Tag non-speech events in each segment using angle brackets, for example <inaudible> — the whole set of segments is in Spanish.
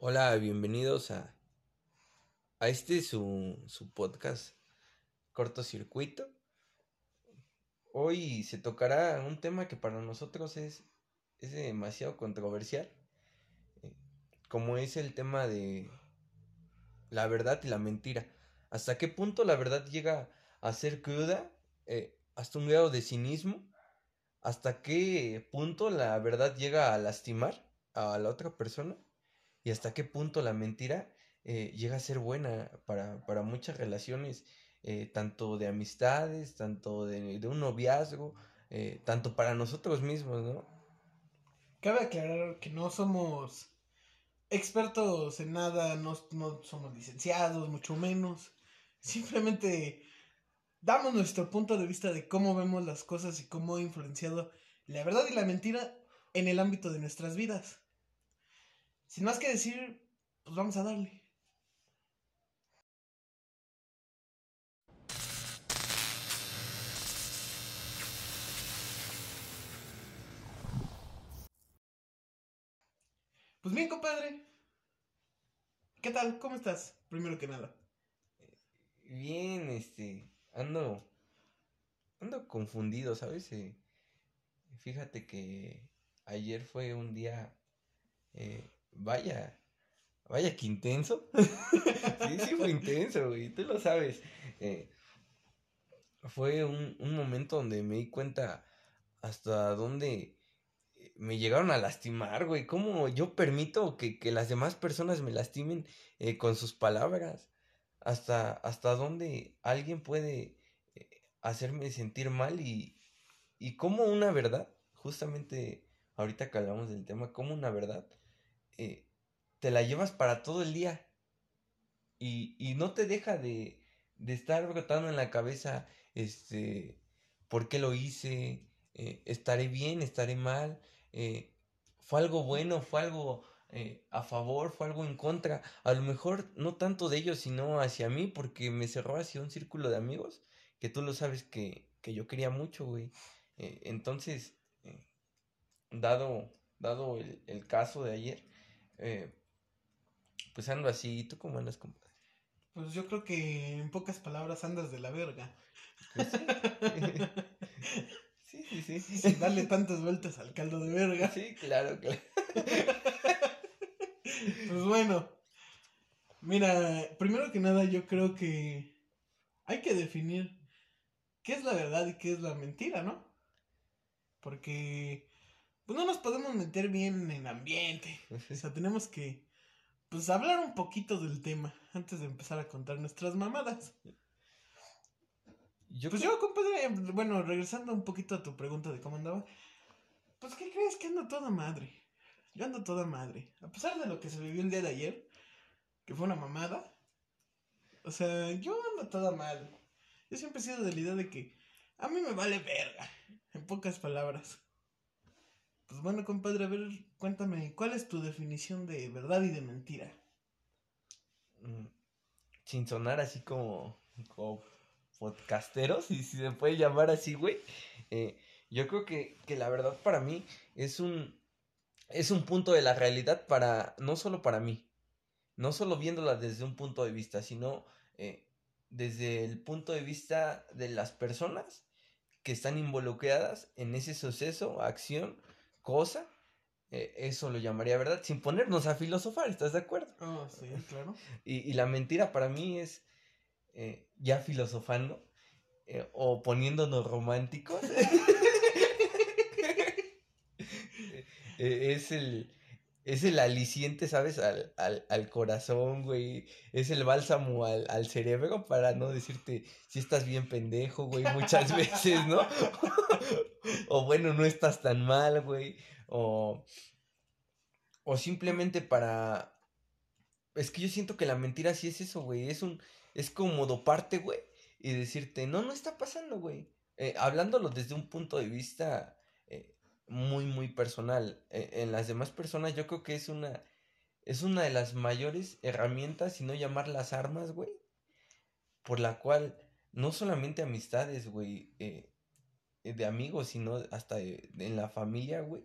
Hola, bienvenidos a, a este su, su podcast cortocircuito. Hoy se tocará un tema que para nosotros es, es demasiado controversial, eh, como es el tema de la verdad y la mentira. ¿Hasta qué punto la verdad llega a ser cruda? Eh, hasta un grado de cinismo. ¿Hasta qué punto la verdad llega a lastimar a la otra persona? Y hasta qué punto la mentira eh, llega a ser buena para, para muchas relaciones, eh, tanto de amistades, tanto de, de un noviazgo, eh, tanto para nosotros mismos, ¿no? Cabe aclarar que no somos expertos en nada, no, no somos licenciados, mucho menos. Simplemente damos nuestro punto de vista de cómo vemos las cosas y cómo ha influenciado la verdad y la mentira en el ámbito de nuestras vidas. Sin más que decir, pues vamos a darle. Pues bien, compadre. ¿Qué tal? ¿Cómo estás? Primero que nada. Bien, este, ando, ando confundido, ¿sabes? Eh, fíjate que ayer fue un día eh, Vaya, vaya que intenso. <laughs> sí, sí fue intenso, güey, tú lo sabes. Eh, fue un, un, momento donde me di cuenta hasta dónde me llegaron a lastimar, güey. ¿Cómo yo permito que, que las demás personas me lastimen eh, con sus palabras? Hasta, hasta dónde alguien puede eh, hacerme sentir mal y, y cómo una verdad, justamente ahorita que hablamos del tema, cómo una verdad eh, te la llevas para todo el día. Y, y no te deja de, de, estar brotando en la cabeza, este, ¿por qué lo hice? Eh, ¿Estaré bien? ¿Estaré mal? Eh, ¿Fue algo bueno? ¿Fue algo a favor? ¿Fue algo en contra? A lo mejor no tanto de ellos, sino hacia mí, porque me cerró hacia un círculo de amigos, que tú lo sabes que, que yo quería mucho, güey. Entonces, dado, dado el, el caso de ayer, eh, pues ando así. ¿Tú cómo andas, compadre? Pues yo creo que en pocas palabras andas de la verga. Pues sí. <laughs> sí, sí, sí. sí. Darle tantas vueltas al caldo de verga. Sí, claro, claro. <laughs> pues bueno. Mira, primero que nada yo creo que hay que definir qué es la verdad y qué es la mentira, ¿no? Porque pues no nos podemos meter bien en ambiente. O sea, tenemos que, pues, hablar un poquito del tema antes de empezar a contar nuestras mamadas. Yo pues yo, compadre, bueno, regresando un poquito a tu pregunta de cómo andaba, pues, ¿qué crees que ando toda madre? Yo ando toda madre. A pesar de lo que se vivió el día de ayer, que fue una mamada, o sea, yo ando toda mal. Yo siempre he sido de la idea de que a mí me vale verga, en pocas palabras. Pues bueno, compadre, a ver, cuéntame, ¿cuál es tu definición de verdad y de mentira? Mm, sin sonar así como, como podcasteros, si, si se puede llamar así, güey. Eh, yo creo que, que la verdad para mí es un, es un punto de la realidad para, no solo para mí, no solo viéndola desde un punto de vista, sino eh, desde el punto de vista de las personas que están involucradas en ese suceso, acción cosa, eh, eso lo llamaría verdad, sin ponernos a filosofar, ¿estás de acuerdo? Ah, sí, claro. <laughs> y, y, la mentira para mí es, eh, ya filosofando, eh, o poniéndonos románticos, <laughs> es el... Es el aliciente, ¿sabes? Al, al, al corazón, güey. Es el bálsamo al, al cerebro para no decirte si estás bien pendejo, güey, muchas <laughs> veces, ¿no? <laughs> o bueno, no estás tan mal, güey. O, o simplemente para... Es que yo siento que la mentira sí es eso, güey. Es un... Es como doparte, güey. Y decirte, no, no está pasando, güey. Eh, hablándolo desde un punto de vista muy, muy personal. Eh, en las demás personas yo creo que es una... Es una de las mayores herramientas, si no llamarlas armas, güey. Por la cual no solamente amistades, güey, eh, de amigos, sino hasta en la familia, güey.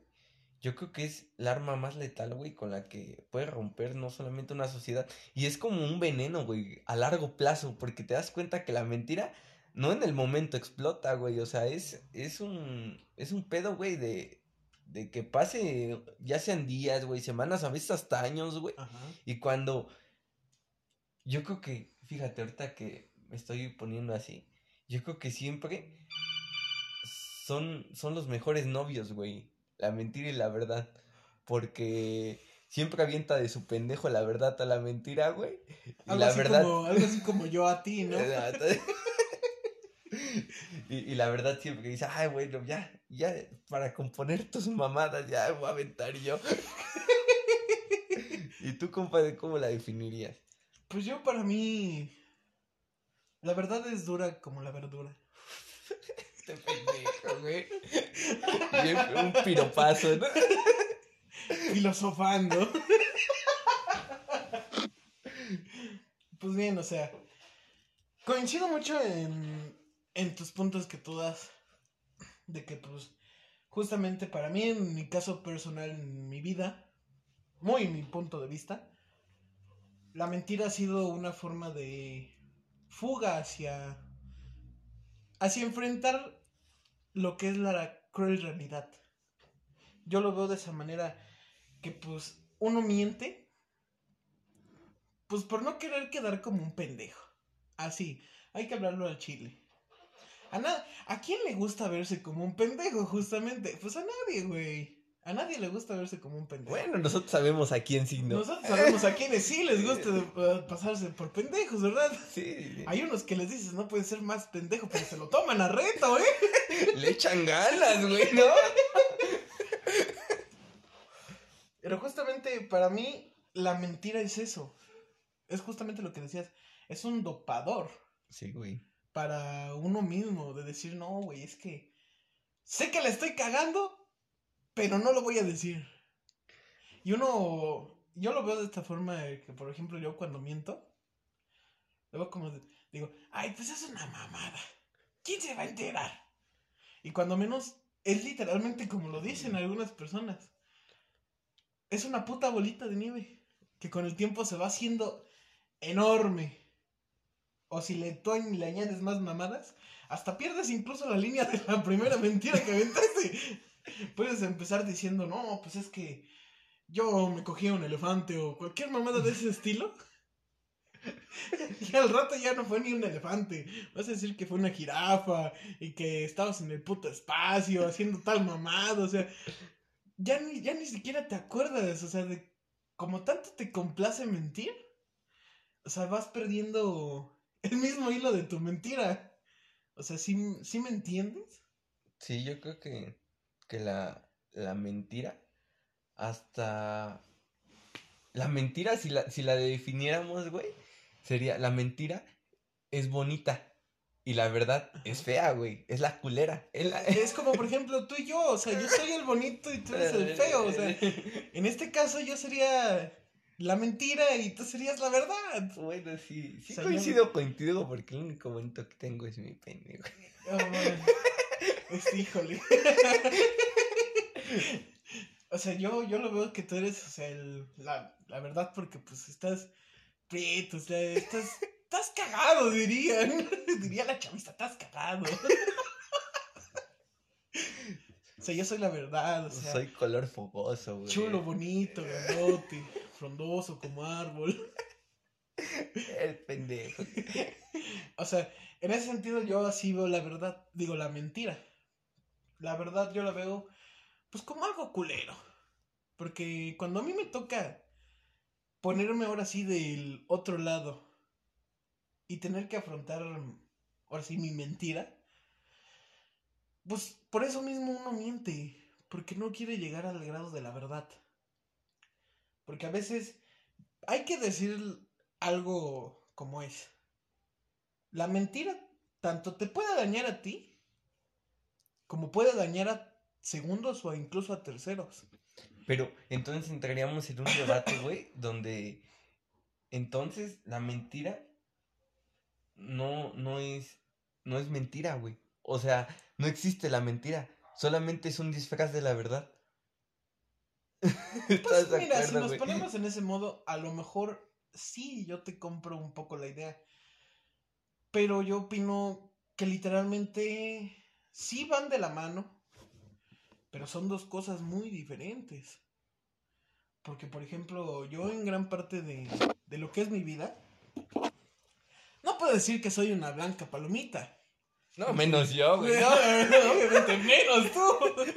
yo creo que es el arma más letal, güey, con la que puede romper no solamente una sociedad. Y es como un veneno, güey, a largo plazo, porque te das cuenta que la mentira no en el momento explota, güey. O sea, es, es un, es un pedo, güey, de, de que pase, ya sean días, güey, semanas, a veces hasta años, güey. Y cuando, yo creo que, fíjate, ahorita que me estoy poniendo así, yo creo que siempre son, son los mejores novios, güey la mentira y la verdad. Porque siempre avienta de su pendejo la verdad a la mentira, güey. Y la verdad. algo así como yo a ti, ¿no? <laughs> y, la verdad siempre dice, ay, bueno, ya, ya, para componer tus mamadas, ya voy a aventar yo. <laughs> ¿Y tú, compadre, cómo la definirías? Pues yo, para mí. La verdad es dura como la verdura. <laughs> Este pendejo, güey. un piropazo, ¿no? <laughs> Filosofando. Pues bien, o sea, coincido mucho en, en tus puntos que tú das. De que, pues, justamente para mí, en mi caso personal, en mi vida, muy mi punto de vista, la mentira ha sido una forma de fuga hacia hacia enfrentar lo que es la cruel realidad. Yo lo veo de esa manera que pues uno miente pues por no querer quedar como un pendejo. Así, hay que hablarlo al chile. A, ¿A quién le gusta verse como un pendejo, justamente? Pues a nadie, güey. A nadie le gusta verse como un pendejo. Bueno, nosotros sabemos a quién sí, ¿no? Nosotros sabemos a quiénes sí les gusta eh, pasarse por pendejos, ¿verdad? Sí. Hay unos que les dices, no puede ser más pendejo, pero se lo toman a reto, ¿eh? <laughs> Le echan ganas, güey, ¿no? Pero justamente para mí, la mentira es eso. Es justamente lo que decías. Es un dopador. Sí, güey. Para uno mismo, de decir, no, güey, es que sé que le estoy cagando, pero no lo voy a decir. Y uno, yo lo veo de esta forma, que por ejemplo yo cuando miento, luego como digo, ay, pues es una mamada. ¿Quién se va a enterar? Y cuando menos es literalmente como lo dicen algunas personas. Es una puta bolita de nieve que con el tiempo se va haciendo enorme. O si le, le añades más mamadas, hasta pierdes incluso la línea de la primera mentira que aventaste. <laughs> Puedes empezar diciendo, no, pues es que yo me cogí un elefante o cualquier mamada de ese estilo. <laughs> y al rato ya no fue ni un elefante. Vas a decir que fue una jirafa y que estabas en el puto espacio haciendo tal mamada. O sea, ya ni, ya ni siquiera te acuerdas. O sea, de como tanto te complace mentir. O sea, vas perdiendo el mismo hilo de tu mentira. O sea, ¿sí, ¿sí me entiendes? Sí, yo creo que que la, la mentira hasta... La mentira, si la, si la definiéramos, güey, sería, la mentira es bonita. Y la verdad es fea, güey. Es la culera. Es, como, por ejemplo, tú y yo. O sea, yo soy el bonito y tú eres el feo. O sea, en este caso yo sería la mentira y tú serías la verdad. Bueno, sí. Sí coincido contigo porque el único momento que tengo es mi pene, güey. Oh, híjole. o sea, yo, yo lo veo que tú eres, o sea, el, la, la verdad, porque pues estás prieto, o sea, estás, estás cagado, dirían. <laughs> Diría la chavista, estás cagado. o sea, yo soy la verdad, o sea. Soy color fogoso, güey. Chulo, bonito, grandote, frondoso como árbol. El pendejo. <laughs> o sea, en ese sentido yo así veo la verdad, digo la mentira. La verdad yo la veo pues como algo culero. Porque cuando a mí me toca ponerme ahora sí del otro lado y tener que afrontar ahora sí mi mentira, pues por eso mismo uno miente, porque no quiere llegar al grado de la verdad. Porque a veces hay que decir algo como es. La mentira tanto te puede dañar a ti como puede dañar a segundos o incluso a terceros. Pero entonces entraríamos en un debate, güey, donde entonces la mentira no, no es, no es mentira, güey. O sea, no existe la mentira, solamente es un disfraz de la verdad. <laughs> Pues mira, si nos ponemos en ese modo, a lo mejor sí, yo te compro un poco la idea. Pero yo opino que literalmente sí van de la mano, pero son dos cosas muy diferentes. Porque, por ejemplo, yo en gran parte de, de lo que es mi vida, no puedo decir que soy una blanca palomita. No, menos yo, güey. <laughs> obviamente, menos tú.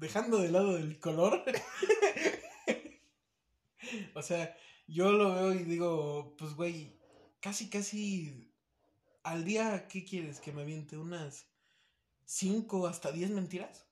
Dejando de lado el color. <laughs> o sea, yo lo veo y digo, pues, güey, casi, casi al día, ¿qué quieres? ¿Que me aviente unas cinco hasta diez mentiras?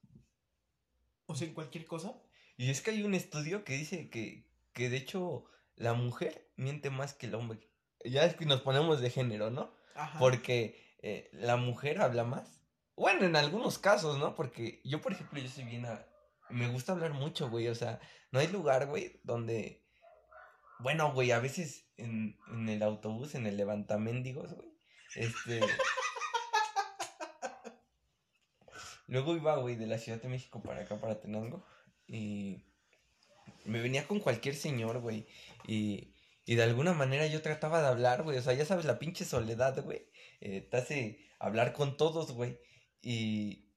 O sea, en cualquier cosa. Y es que hay un estudio que dice que, que de hecho la mujer miente más que el hombre. Ya es que nos ponemos de género, ¿no? Ajá. Porque eh, la mujer habla más. Bueno, en algunos casos, ¿no? Porque yo, por ejemplo, yo soy bien... A... Me gusta hablar mucho, güey. O sea, no hay lugar, güey, donde... Bueno, güey, a veces en, en el autobús, en el levantamendigos, güey. Este... Luego iba, güey, de la Ciudad de México para acá, para Tenango. Y me venía con cualquier señor, güey. Y, y de alguna manera yo trataba de hablar, güey. O sea, ya sabes, la pinche soledad, güey. Eh, te hace hablar con todos, güey. Y,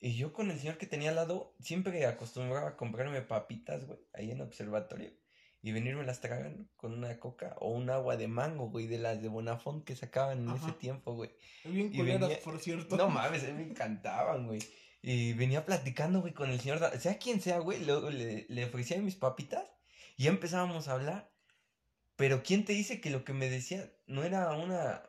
y yo con el señor que tenía al lado, siempre acostumbraba a comprarme papitas, güey, ahí en el observatorio. Y venirme las tragando con una coca o un agua de mango, güey, de las de Bonafont que sacaban en ese tiempo, güey. Bien culeras, por cierto. No mames, me encantaban, güey. Y venía platicando, güey, con el señor, sea quien sea, güey, luego le, le ofrecía mis papitas y ya empezábamos a hablar. Pero ¿quién te dice que lo que me decía no era una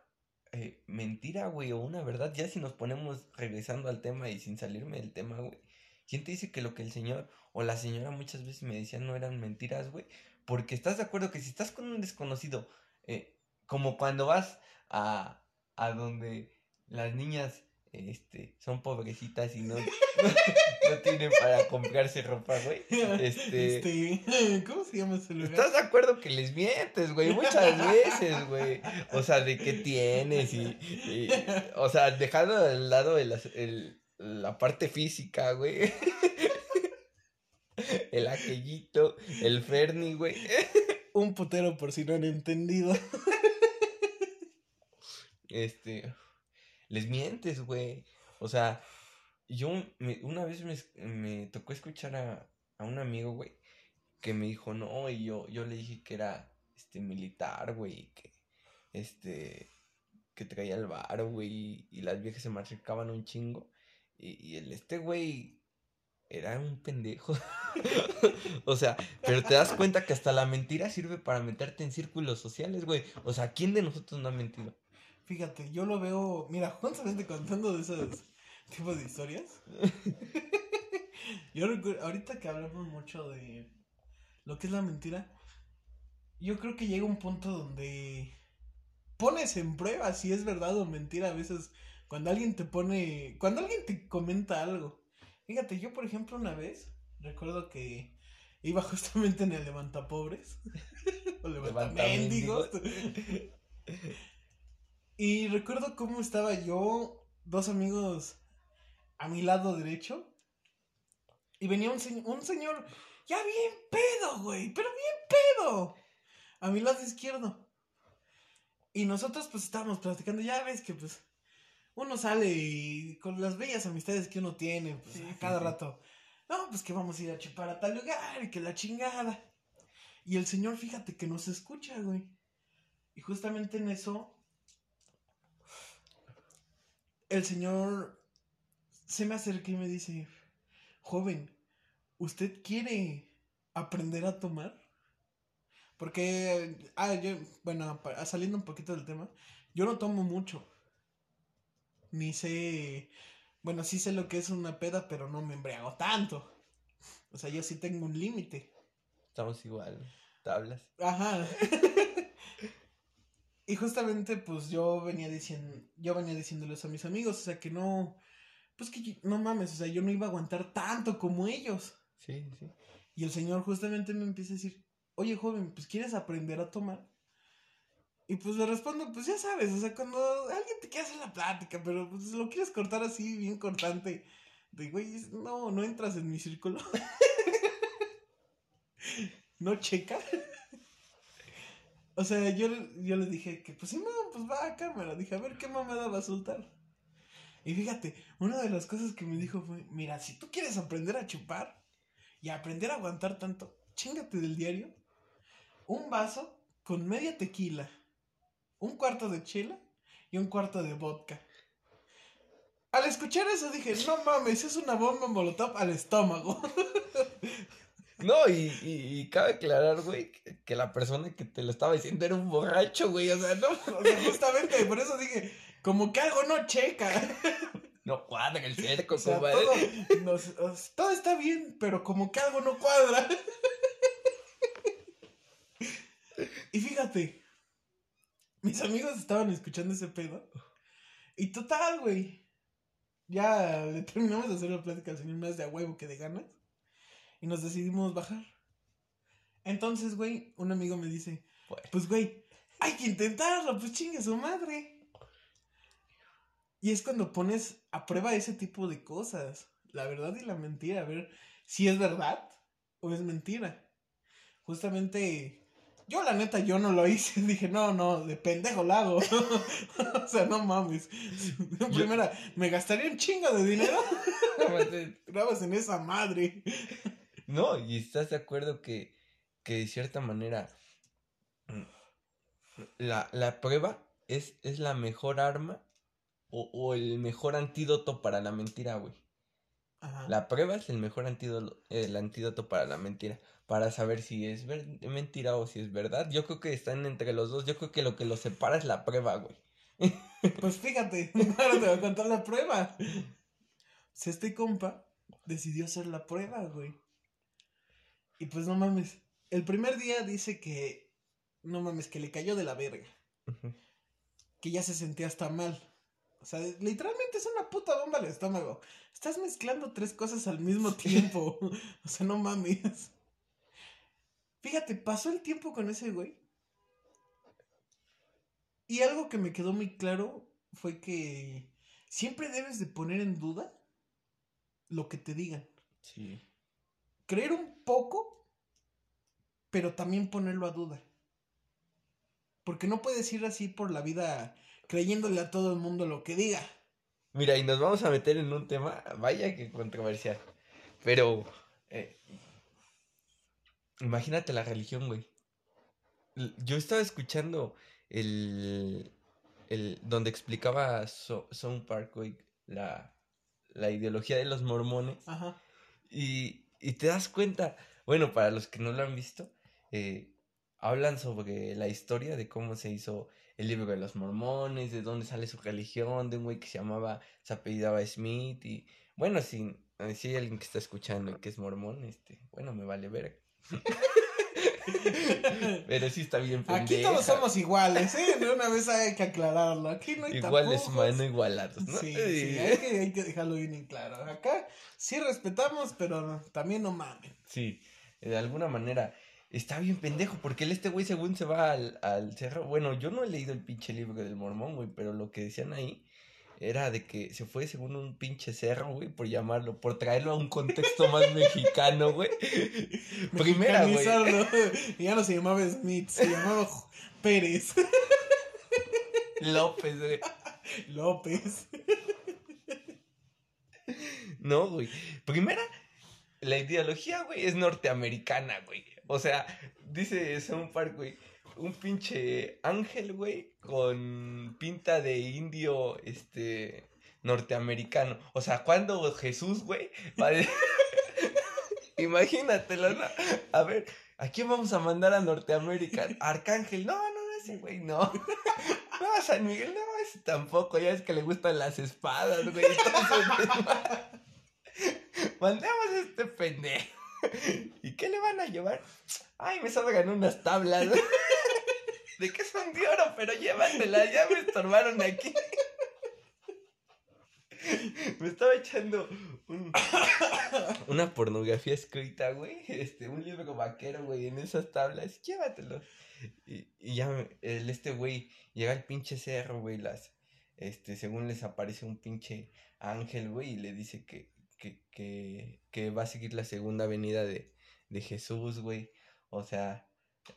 eh, mentira, güey, o una verdad, ya si nos ponemos regresando al tema y sin salirme del tema, güey. ¿Quién te dice que lo que el señor o la señora muchas veces me decían no eran mentiras, güey? Porque estás de acuerdo que si estás con un desconocido, eh, como cuando vas a, a donde las niñas este, son pobrecitas y no, <laughs> no, tienen para comprarse ropa, güey. Este, este, ¿cómo se llama ese lugar? ¿Estás de acuerdo que les mientes, güey? Muchas veces, güey. O sea, de qué tienes y, o sea, dejando al lado de la, el, la parte física, güey. <laughs> El aquellito, el Ferni, güey. Un putero por si no han entendido. Este les mientes, güey. O sea, yo una vez me, tocó escuchar a, a un amigo, güey, que me dijo, no, y yo, yo le dije que era, este, militar, güey, que, este, que traía el bar, güey, y, las viejas se me un chingo. Y, y el, este, güey, era un pendejo. <laughs> o sea, pero te das cuenta que hasta la mentira sirve para meterte en círculos sociales, güey. O sea, ¿quién de nosotros no ha mentido? Fíjate, yo lo veo, mira, <laughs> justamente contando de esos tipos de historias. <laughs> yo recuerdo, ahorita que hablamos mucho de lo que es la mentira, yo creo que llega un punto donde pones en prueba si es verdad o mentira a veces cuando alguien te pone, cuando alguien te comenta algo. Fíjate, yo por ejemplo una vez recuerdo que iba <laughs> justamente en el levantapobres o levantamendigos. Y recuerdo cómo estaba yo, dos amigos a mi lado derecho. Y venía un, un señor ya bien pedo, güey, pero bien pedo. A mi lado izquierdo. Y nosotros pues estábamos platicando, ya ves que pues uno sale y con las bellas amistades que uno tiene, pues a cada rato. No, pues que vamos a ir a chupar a tal lugar y que la chingada. Y el señor, fíjate que nos escucha, güey. Y justamente en eso el señor se me acerca y me dice, joven, ¿usted quiere aprender a tomar? Porque, ah, yo, bueno, saliendo un poquito del tema, yo no tomo mucho. Ni sé, bueno, sí sé lo que es una peda, pero no me embriago tanto. O sea, yo sí tengo un límite. Estamos igual, tablas. Ajá. <laughs> Y justamente, pues yo venía diciendo, yo venía diciéndoles a mis amigos, o sea, que no, pues que no mames, o sea, yo no iba a aguantar tanto como ellos. Sí, sí. Y el señor justamente me empieza a decir, oye joven, pues quieres aprender a tomar. Y pues le respondo, pues ya sabes, o sea, cuando alguien te quiere hacer la plática, pero pues lo quieres cortar así, bien cortante, de güey, no, no entras en mi círculo. <laughs> no checa. O sea, yo, yo le dije que, pues sí, no, pues va a cámara. Dije, a ver qué mamada va a soltar. Y fíjate, una de las cosas que me dijo fue, mira, si tú quieres aprender a chupar y aprender a aguantar tanto, chingate del diario. Un vaso con media tequila, un cuarto de chela y un cuarto de vodka. Al escuchar eso dije, no mames, es una bomba molotov al estómago. <laughs> No, y, y, cabe aclarar, güey, que, la persona que te lo estaba diciendo era un borracho, güey. O sea, no. <laughs> O sea, justamente, por eso dije, como que algo no checa. No cuadra el <laughs> cerco, o sea, todo, todo está bien, pero como que algo no cuadra. <laughs> Y fíjate, mis amigos estaban escuchando ese pedo. Y total, güey. Ya le terminamos de hacer la plática al señor más de a huevo que de ganas. Y nos decidimos bajar. Entonces, güey, un amigo me dice, pues, güey, hay que intentarlo, pues chingue su madre. Y es cuando pones a prueba ese tipo de cosas, la verdad y la mentira, a ver si es verdad o es mentira. Justamente, yo la neta, yo no lo hice, <laughs> dije, no, no, de pendejo lo hago. <laughs> o sea, no mames. Primera, me gastaría un chingo de dinero. <laughs> Grabas en esa madre. No, y estás de acuerdo que, que de cierta manera mm, la, la prueba es, es la mejor arma o, o el mejor antídoto para la mentira, güey. La prueba es el mejor antídoto, el antídoto para la mentira. Para saber si es mentira o si es verdad. Yo creo que están entre los dos. Yo creo que lo que los separa es la prueba, güey. <laughs> Pues fíjate, <laughs> ahora te voy a contar la prueba. Si este compa decidió hacer la prueba, güey. Y pues no mames. El primer día dice que. No mames, que le cayó de la verga. Que ya se sentía hasta mal. O sea, literalmente es una puta bomba al estómago. Estás mezclando tres cosas al mismo tiempo. <laughs> o sea, no mames. Fíjate, pasó el tiempo con ese güey. Y algo que me quedó muy claro fue que siempre debes de poner en duda lo que te digan. Sí. Creer un poco, pero también ponerlo a duda. Porque no puedes ir así por la vida creyéndole a todo el mundo lo que diga. Mira, y nos vamos a meter en un tema, vaya que controversial. Pero, eh, imagínate la religión, güey. Yo estaba escuchando el, el donde explicaba so, Park, güey, la, la ideología de los mormones. Ajá. Y, y te das cuenta, bueno, para los que no lo han visto, eh, hablan sobre la historia de cómo se hizo el libro de los mormones, de dónde sale su religión, de un güey que se llamaba, se apellidaba Smith y bueno, si, si hay alguien que está escuchando y que es mormón, este, bueno, me vale ver. <laughs> Pero sí está bien pendeja. Aquí todos somos iguales, ¿eh? De una vez hay que aclararlo. Aquí no hay Iguales, mano, igualados, ¿no? Sí, sí, hay que, hay que dejarlo bien en claro. Acá sí respetamos, pero también no mamen. Sí, de alguna manera está bien pendejo, porque el este güey según se va al, al cerro, bueno, yo no he leído el pinche libro del mormón, güey, pero lo que decían ahí era de que se fue según un pinche cerro, güey, por llamarlo, por traerlo a un contexto más mexicano, güey. <laughs> Primera, güey. <laughs> Ya no se llamaba Smith, se llamaba Pérez. <laughs> López, güey. López. No, güey. Primera, la ideología, güey, es norteamericana, güey. O sea, dice Son Park, güey. Un pinche ángel, güey, con pinta de indio, este, norteamericano. O sea, cuando Jesús, güey, va <laughs> Imagínatelo, ¿no? A ver, ¿a quién vamos a mandar a Norteamérica? Arcángel, no, no, ese güey, no. <laughs> No, San Miguel, no, ese tampoco, ya es que le gustan las espadas, güey. <laughs> mandemos a este pendejo. ¿Y qué le van a llevar? Ay, me sobran unas tablas. ¿De qué son de oro? Pero llévatelas, ya me estorbaron aquí. Me estaba echando <coughs> una pornografía escrita, güey. Este, un libro vaquero, güey, en esas tablas. Llévatelo. Y, ya el, este güey llega al pinche cerro, güey, este, según les aparece un pinche ángel, güey, y le dice que, que, que, que va a seguir la segunda venida de, de Jesús, güey. O sea,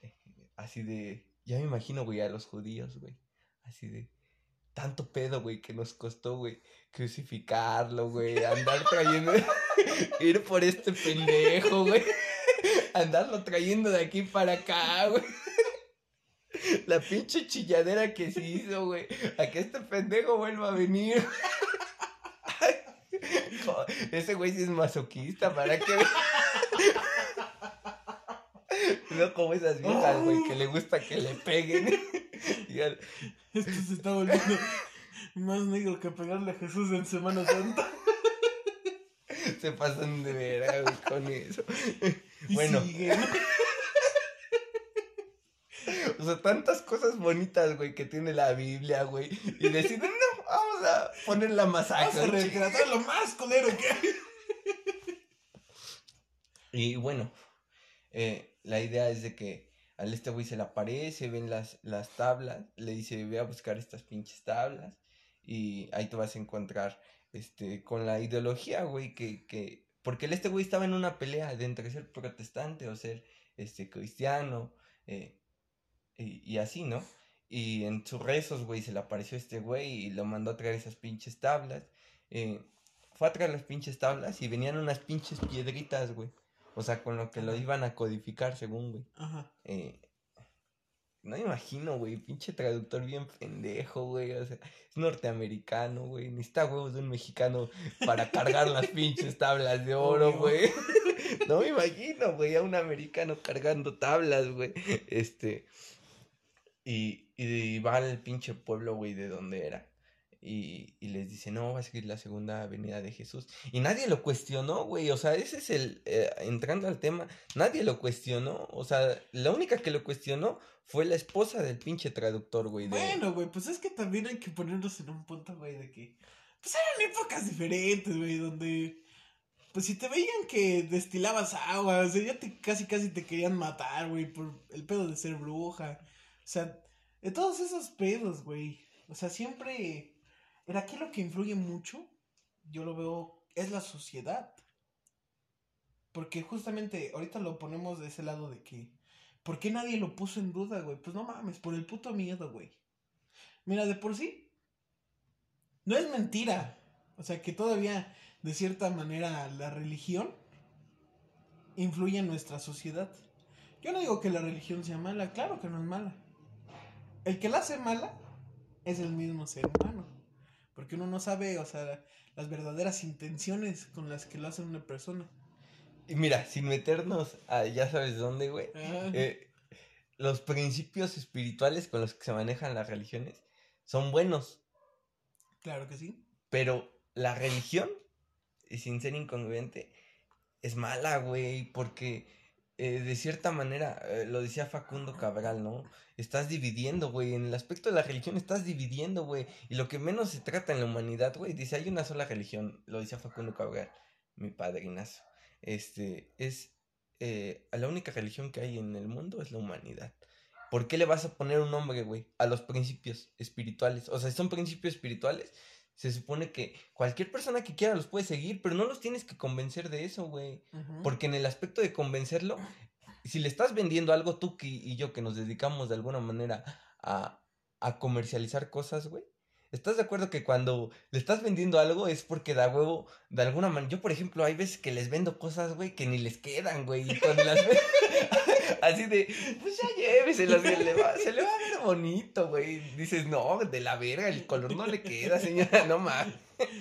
eh, así de. Ya me imagino, güey, a los judíos, güey. Así de. Tanto pedo, güey, que nos costó, güey, crucificarlo, güey. Andar trayendo. <laughs> ir por este pendejo, güey. Andarlo trayendo de aquí para acá, güey. La pinche chilladera que se hizo, güey. A que este pendejo vuelva a venir. <laughs> Ese güey sí es masoquista, ¿para qué? No como esas viejas, güey, que le gusta que le peguen. <laughs> Esto se está volviendo más negro que pegarle a Jesús en Semana Santa. Se pasan de vera, güey, con eso. <laughs> bueno. <laughs> O sea, tantas cosas bonitas, güey, que tiene la Biblia, güey. Y deciden, no, vamos a poner la masacre. Vamos a retratar lo más culero que hay. Y bueno, eh, la idea es de que al este güey se le aparece, ven las, las tablas, le dice, ve a buscar estas pinches tablas. Y ahí te vas a encontrar este, con la ideología, güey, que, que, porque el este güey estaba en una pelea de entre ser protestante o ser, este, cristiano, eh, y, así, ¿no? Y en sus rezos, güey, se le apareció este güey y lo mandó a traer esas pinches tablas. Eh, fue a traer las pinches tablas y venían unas pinches piedritas, güey. O sea, con lo que lo iban a codificar, según, güey. Ajá. Eh, no me imagino, güey, pinche traductor bien pendejo, güey. O sea, es norteamericano, güey. Necesita huevos de un mexicano para cargar las <laughs> pinches tablas de oro, güey. <laughs> no me imagino, güey, a un americano cargando tablas, güey. Este. Y, y va al pinche pueblo, güey, de donde era. Y, y, les dice, no, va a seguir la segunda venida de Jesús. Y nadie lo cuestionó, güey. O sea, ese es el, eh, entrando al tema, nadie lo cuestionó. O sea, la única que lo cuestionó fue la esposa del pinche traductor, güey. Bueno, güey, pues es que también hay que ponernos en un punto, güey, de que, pues eran épocas diferentes, güey, donde, pues si te veían que destilabas agua, o sea, ya casi, casi te querían matar, güey, por el pedo de ser bruja. O sea, de todos esos pedos, güey. O sea, siempre. Pero aquí lo que influye mucho, yo lo veo, es la sociedad. Porque justamente ahorita lo ponemos de ese lado de que. ¿Por qué nadie lo puso en duda, güey? Pues no mames, por el puto miedo, güey. Mira, de por sí. No es mentira. O sea, que todavía, de cierta manera, la religión influye en nuestra sociedad. Yo no digo que la religión sea mala, claro que no es mala el que la hace mala es el mismo ser humano. Porque uno no sabe, o sea, las verdaderas intenciones con las que lo hace una persona. Y mira, sin meternos a ya sabes dónde, güey. Eh, los principios espirituales con los que se manejan las religiones son buenos. Claro que sí. Pero la religión, y sin ser incongruente, es mala, güey, porque eh, de cierta manera, eh, lo decía Facundo Cabral, ¿no? Estás dividiendo, güey. En el aspecto de la religión estás dividiendo, güey. Y lo que menos se trata en la humanidad, güey, dice, hay una sola religión, lo decía Facundo Cabral, mi padrinazo. Este, es, eh, la única religión que hay en el mundo es la humanidad. ¿Por qué le vas a poner un nombre, güey, a los principios espirituales? O sea, si son principios espirituales, se supone que cualquier persona que quiera los puede seguir, pero no los tienes que convencer de eso, güey. Porque en el aspecto de convencerlo, si le estás vendiendo algo tú y yo que nos dedicamos de alguna manera a, a comercializar cosas, güey. ¿Estás de acuerdo que cuando le estás vendiendo algo es porque da huevo de alguna manera? Yo, por ejemplo, hay veces que les vendo cosas, güey, que ni les quedan, güey. Y cuando las <laughs> así de, pues ya lléveselo, se le va, se le va bonito, güey. Dices, no, de la verga, el color no le queda, <laughs> señora, no mames.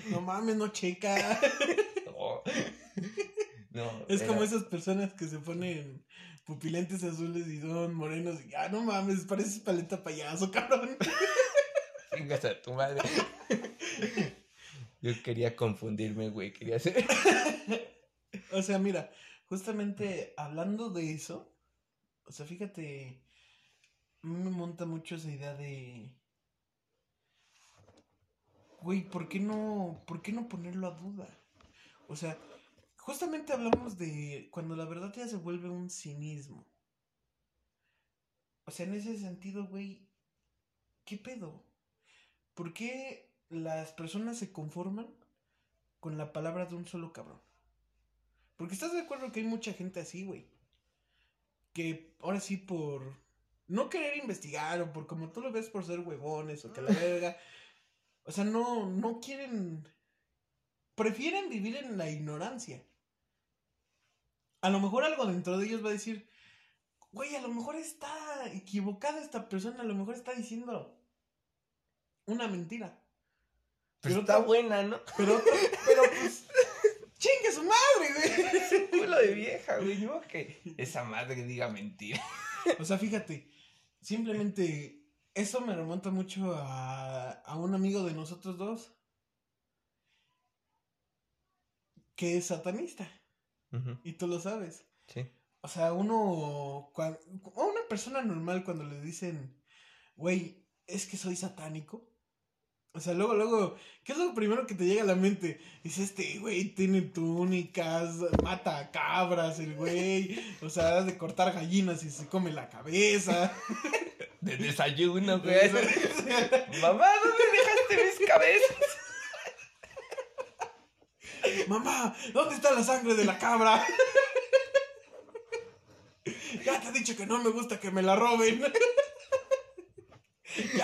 No mames, no checa. <laughs> no. es como esas personas que se ponen pupilentes azules y son morenos y, ah, no mames, pareces paleta payaso, cabrón. <laughs> Vengas a tu madre. Yo quería confundirme, güey, quería hacer... o sea, mira, justamente hablando de eso, o sea, fíjate, me monta mucho esa idea de... Güey, ¿por qué no, por qué no ponerlo a duda? O sea, justamente hablamos de cuando la verdad ya se vuelve un cinismo. O sea, en ese sentido, güey, ¿qué pedo? ¿Por qué las personas se conforman con la palabra de un solo cabrón? Porque estás de acuerdo que hay mucha gente así, güey que ahora sí por no querer investigar o por como tú lo ves por ser huevones o que la verga, o sea, no, no quieren, prefieren vivir en la ignorancia. A lo mejor algo dentro de ellos va a decir, güey, a lo mejor está equivocada esta persona, a lo mejor está diciendo una mentira. Pero, está buena, ¿no? Pero, pero pues, chingue su madre, güey. Es un culo de vieja, güey. No que <laughs> esa madre diga mentira. O sea, fíjate, simplemente eso me remonta mucho a, a un amigo de nosotros dos que es satanista. Y tú lo sabes. Sí. O sea, uno, a una persona normal cuando le dicen, güey, es que soy satánico. O sea, luego, luego, ¿qué es lo primero que te llega a la mente? Dice, este güey tiene túnicas, mata cabras, el güey. O sea, has de cortar gallinas y se come la cabeza. <laughs> De desayuno, güey. Mamá, ¿dónde dejaste mis cabezas? <laughs> Mamá, ¿dónde está la sangre de la cabra? <laughs> Ya te he dicho que no me gusta que me la roben.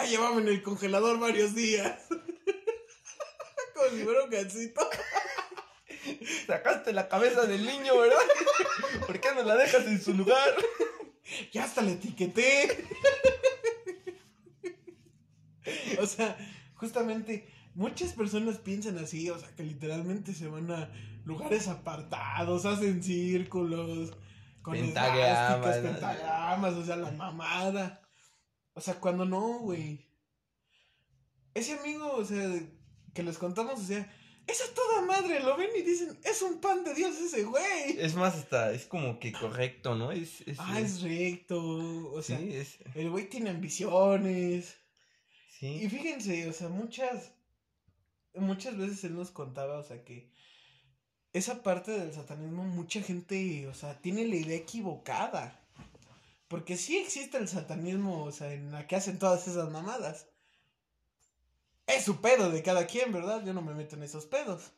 Llevaba en el congelador varios días. <laughs> Con mi brocancito. <laughs> Sacaste la cabeza del niño, ¿verdad? <laughs> ¿Por qué no la dejas en su lugar? Ya hasta la etiqueté. O sea, justamente muchas personas piensan así, o sea, que literalmente se van a lugares apartados, hacen círculos, con Pentagramas, pentagramas, o sea, la mamada. O sea, cuando no, güey. Ese amigo, o sea, que les contamos, o sea, esa toda madre, lo ven y dicen, es un pan de Dios ese güey. Es más, hasta es como que correcto, ¿no? Es, es, Ah, es recto, o sea, sí, es, el güey tiene ambiciones. Y sí. fíjense, o sea, muchas, muchas veces él nos contaba, o sea, que esa parte del satanismo, mucha gente, o sea, tiene la idea equivocada. Porque sí existe el satanismo, o sea, en la que hacen todas esas mamadas. Es su pedo de cada quien, ¿verdad? Yo no me meto en esos pedos.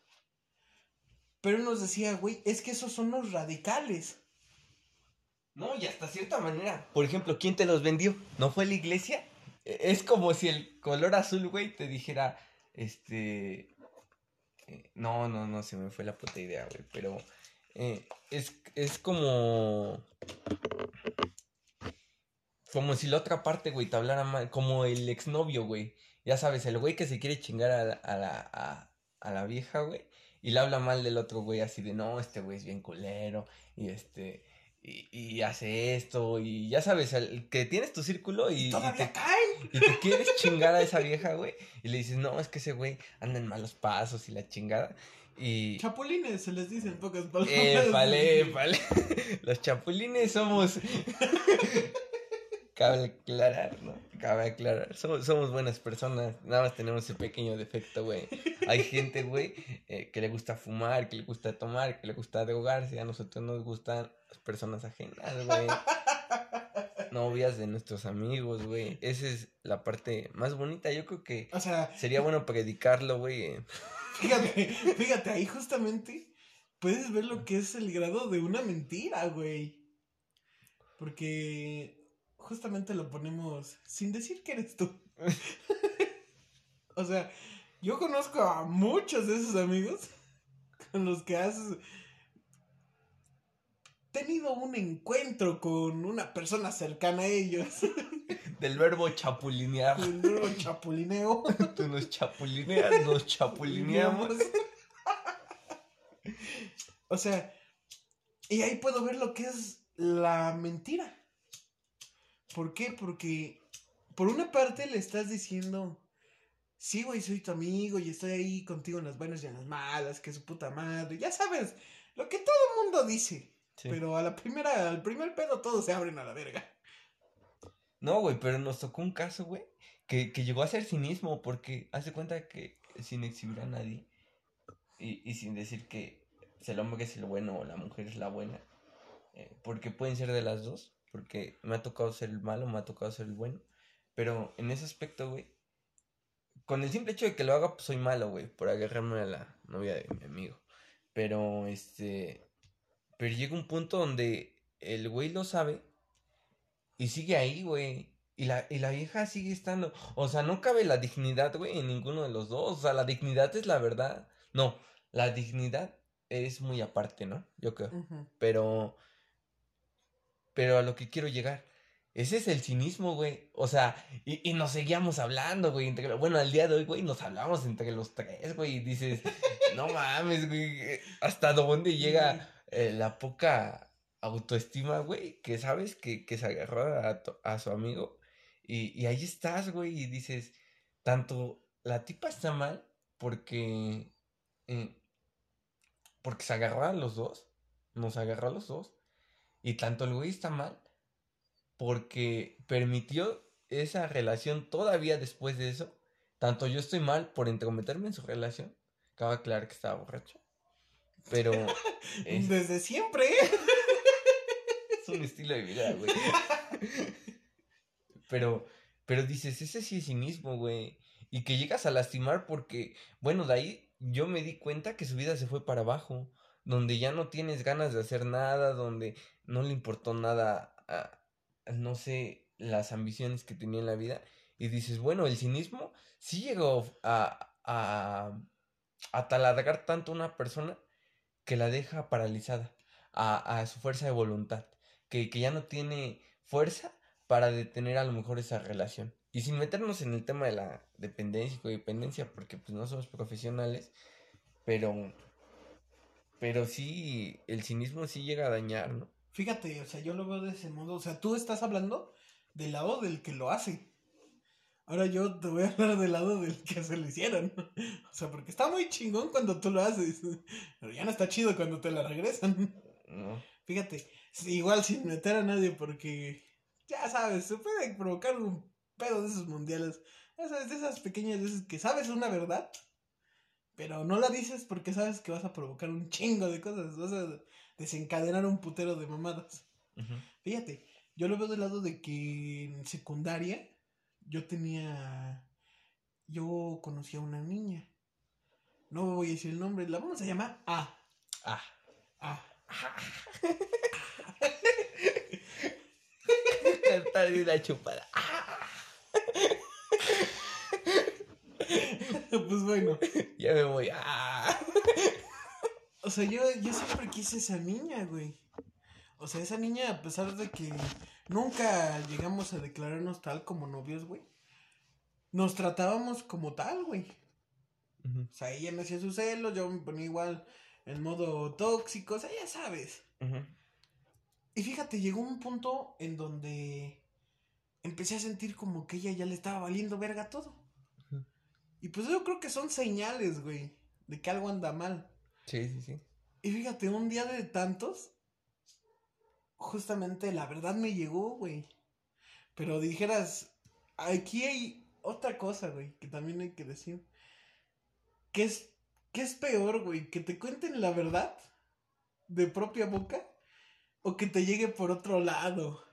Pero nos decía, güey, es que esos son los radicales. No, y hasta cierta manera. Por ejemplo, ¿quién te los vendió? ¿No fue la iglesia? E- Es como si el color azul, güey, te dijera, este... eh, No, no, no, se me fue la puta idea, güey, pero... eh, es, es como... Como si la otra parte, güey, te hablara mal, como el exnovio, güey. Ya sabes, el güey que se quiere chingar a la, a la, a, a la vieja, güey. Y le habla mal del otro güey así de, no, este güey es bien culero. Y este, y, y hace esto. Y ya sabes, el, que tienes tu círculo y, y Todavía te, caen. y te quieres chingar a esa vieja, güey. Y le dices, no, es que ese güey anda en malos pasos y la chingada. Y... Chapulines se les dice en pocas palabras. Épale, épale. <laughs> Los chapulines somos. <laughs> Cabe aclarar, ¿no? Cabe aclarar. Somos, somos buenas personas. Nada más tenemos ese pequeño defecto, güey. Hay gente, güey, eh, que le gusta fumar, que le gusta tomar, que le gusta drogarse. A nosotros nos gustan las personas ajenas, güey. Novias de nuestros amigos, güey. Esa es la parte más bonita. Yo creo que O sea, sería bueno predicarlo, güey. fíjate, fíjate, ahí justamente puedes ver lo que es el grado de una mentira, güey. Porque justamente lo ponemos sin decir que eres tú. <laughs> o sea, yo conozco a muchos de esos amigos con los que has tenido un encuentro con una persona cercana a ellos. <laughs> Del verbo chapulinear. El nuevo chapulineo. <laughs> Tú nos chapulineas, nos chapulineamos. O sea, y ahí puedo ver lo que es la mentira. ¿Por qué? Porque por una parte le estás diciendo, sí, güey, soy tu amigo y estoy ahí contigo en las buenas y en las malas, que su puta madre. Ya sabes, lo que todo el mundo dice. Sí. Pero a la primera, al primer pedo todos se abren a la verga. No, güey, pero nos tocó un caso, güey, que, que llegó a ser cinismo porque hace cuenta que sin exhibir a nadie y, y sin decir que el hombre es el bueno o la mujer es la buena, eh, porque pueden ser de las dos, porque me ha tocado ser el malo, me ha tocado ser el bueno, pero en ese aspecto, güey, con el simple hecho de que lo haga, pues soy malo, güey, por agarrarme a la novia de mi amigo, pero este, pero llega un punto donde el güey lo sabe y sigue ahí, güey. Y la, y la vieja sigue estando. O sea, no cabe la dignidad, güey, en ninguno de los dos. O sea, la dignidad es la verdad. No, la dignidad es muy aparte, ¿no? Yo creo. Pero. Pero a lo que quiero llegar. Ese es el cinismo, güey. O sea, y, y nos seguíamos hablando, güey. bueno, al día de hoy, güey, nos hablamos entre los tres, güey. Y dices, <laughs> no mames, güey. ¿Hasta dónde llega eh, la poca autoestima, güey? Que sabes que, que se agarró a, a su amigo. Y, y ahí estás, güey. Y dices, tanto la tipa está mal porque. Eh, porque se agarró a los dos. Nos agarró a los dos. Y tanto el güey está mal porque permitió esa relación todavía después de eso. Tanto yo estoy mal por entrometerme en su relación. Acaba claro que estaba borracho. Pero. <laughs> Desde siempre. es un estilo de vida, güey. pero. Pero dices, ese sí es cinismo, güey. Y que llegas a lastimar porque. Bueno, de ahí yo me di cuenta que su vida se fue para abajo. Donde ya no tienes ganas de hacer nada. Donde no le importó nada a, no sé, las ambiciones que tenía en la vida. Y dices, bueno, el cinismo sí llegó a, a, a tanto a una persona que la deja paralizada a, a su fuerza de voluntad. Que, que ya no tiene fuerza para detener a lo mejor esa relación. Y sin meternos en el tema de la dependencia y codependencia, porque pues no somos profesionales, pero, pero sí, el cinismo sí llega a dañar, ¿no? Fíjate, o sea, yo lo veo de ese modo. O sea, tú estás hablando del lado del que lo hace. Ahora yo te voy a hablar del lado del que se lo hicieron. <laughs> O sea, porque está muy chingón cuando tú lo haces. <laughs> Pero ya no está chido cuando te la regresan. Fíjate, igual sin meter a nadie porque, ya sabes, se puede provocar un pedo de esos mundiales. Esas, de esas pequeñas veces que sabes una verdad, pero no la dices porque sabes que vas a provocar un chingo de cosas. Vas a desencadenar un putero de mamadas. Fíjate, yo lo veo del lado de que en secundaria yo tenía. Yo conocí a una niña. No voy a decir el nombre, la vamos a llamar A. A. A. Cantar de una chupada. <laughs> pues bueno. Ya me voy. Ah. O sea, yo, yo siempre quise esa niña, güey. O sea, esa niña, a pesar de que nunca llegamos a declararnos tal como novios, güey, nos tratábamos como tal, güey. O sea, ella me hacía sus celos, yo me ponía igual en modo tóxico, o sea, ya sabes. Y fíjate, llegó un punto en donde empecé a sentir como que ella ya le estaba valiendo verga todo. Y pues yo creo que son señales, güey, de que algo anda mal. Sí, sí, sí. Y fíjate, un día de tantos, justamente la verdad me llegó, güey. Pero dijeras, aquí hay otra cosa, güey, que también hay que decir. ¿Qué es, qué es peor, güey? ¿Que te cuenten la verdad de propia boca? ¿O que te llegue por otro lado?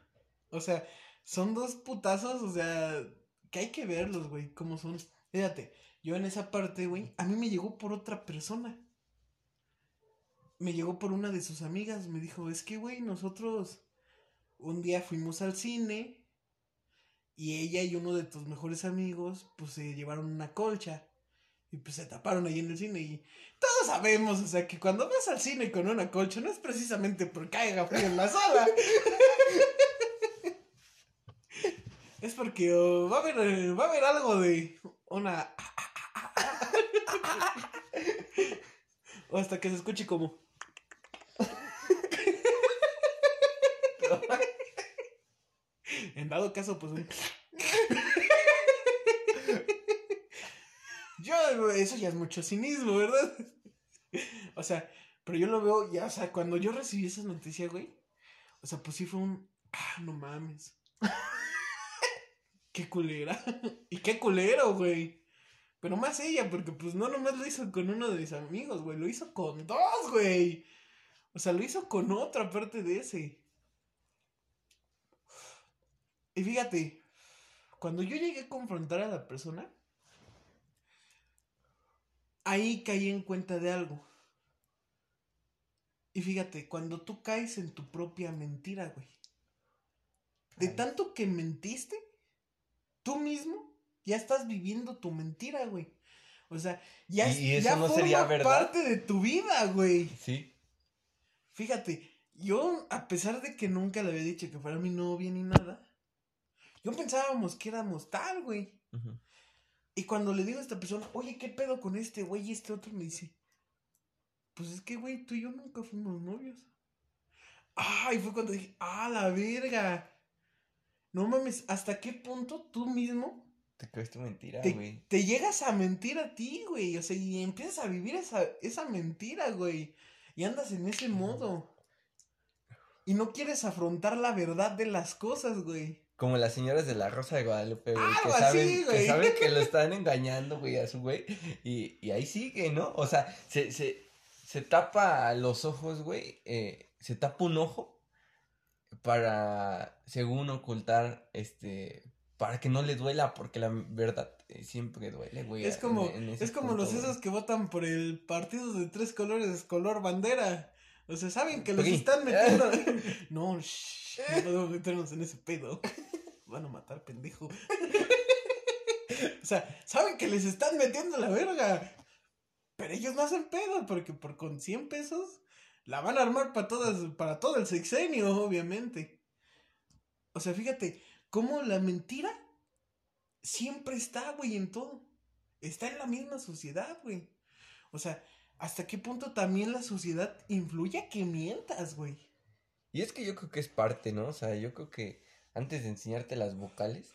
O sea, son dos putazos, o sea, que hay que verlos, güey, cómo son. Fíjate, yo en esa parte, güey, a mí me llegó por otra persona me llegó por una de sus amigas, me dijo, es que, güey, nosotros un día fuimos al cine y ella y uno de tus mejores amigos, pues se llevaron una colcha y pues se taparon ahí en el cine y todos sabemos, o sea, que cuando vas al cine con una colcha no es precisamente porque haya frío en la sala. <laughs> es porque va, a haber, va a haber algo de una... <laughs> o hasta que se escuche como... <laughs> en dado caso, pues yo, eso ya es mucho cinismo, ¿verdad? o sea, pero yo lo veo, ya, o sea, cuando yo recibí esa noticia, güey, o sea, pues sí fue un, ah, no mames. Qué culera. <laughs> y qué culero, güey. Pero más ella, porque pues no nomás lo hizo con uno de mis amigos, güey, lo hizo con dos, güey. O sea, lo hizo con otra parte de ese. Y fíjate, cuando yo llegué a confrontar a la persona, ahí caí en cuenta de algo. Y fíjate, cuando tú caes en tu propia mentira, güey, De tanto que mentiste, tú mismo ya estás viviendo tu mentira, güey. O sea, ya, Y- y eso ya no forma sería verdad. parte de tu vida, güey. Sí. Fíjate, yo, a pesar de que nunca le había dicho que fuera mi novia ni nada, yo pensábamos que éramos tal, güey. Y cuando le digo a esta persona, oye, ¿qué pedo con este güey y este otro? Me dice, pues es que, güey, tú y yo nunca fuimos novios. Ay, fue cuando dije, ah, la verga. No mames, ¿hasta qué punto tú mismo Te crees tu mentira, te, güey. te llegas a mentir a ti, güey? O sea, y empiezas a vivir esa, esa mentira, güey. Y andas en ese modo. Y no quieres afrontar la verdad de las cosas, güey. Como las señoras de la Rosa de Guadalupe, güey. Que Algo así, saben, güey. que saben que lo <laughs> están engañando, güey, a su güey. Y, y ahí sigue, ¿no? O sea, se, se, se tapa los ojos, güey. eh, se tapa un ojo para, según ocultar, este, para que no le duela, porque la verdad eh, siempre duele, güey. Es como, en ese es como punto, los güey. esos que votan por el partido de tres colores, color bandera. O sea, saben que los están metiendo. <laughs> <laughs> No, shh, no podemos meternos en ese pedo. Van a matar, pendejo. <laughs> O sea, saben que les están metiendo la verga. Pero ellos no hacen pedo porque por con 100 pesos la van a armar para todas, para todo el sexenio, obviamente. O sea, fíjate, cómo la mentira siempre está, güey, en todo. Está en la misma sociedad, güey. O sea, ¿hasta qué punto también la sociedad influye a que mientas, güey? Y es que yo creo que es parte, ¿no? O sea, yo creo que antes de enseñarte las vocales,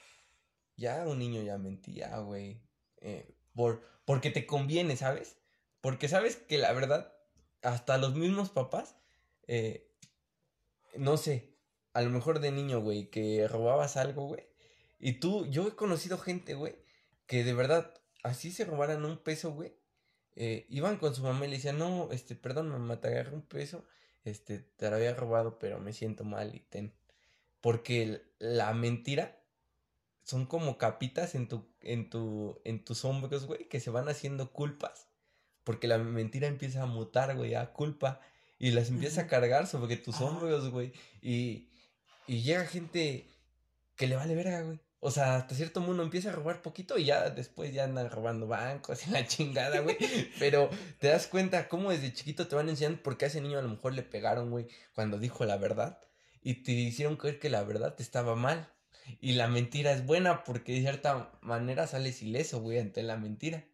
ya un niño ya mentía, güey. Eh, por, porque te conviene, ¿sabes? Porque sabes que la verdad, hasta los mismos papás, eh, no sé, a lo mejor de niño, güey, que robabas algo, güey. Y tú, yo he conocido gente, güey, que de verdad, así se robaran un peso, güey. eh, iban con su mamá y le decían, no, este, perdón, mamá, te agarré un peso este, te lo había robado, pero me siento mal y ten. Porque la mentira son como capitas en tu, en tu, en tus hombros, güey, que se van haciendo culpas. Porque la mentira empieza a mutar, güey, a culpa. Y las empieza a cargar sobre tus hombros, güey. Y, y llega gente que le vale verga, güey. O sea, hasta cierto mundo empieza a robar poquito y ya después ya andan robando bancos y la chingada, güey. <laughs> Pero te das cuenta cómo desde chiquito te van enseñando porque a ese niño a lo mejor le pegaron, güey, cuando dijo la verdad. Y te hicieron creer que la verdad estaba mal. Y la mentira es buena porque de cierta manera sales ileso, güey, ante la mentira.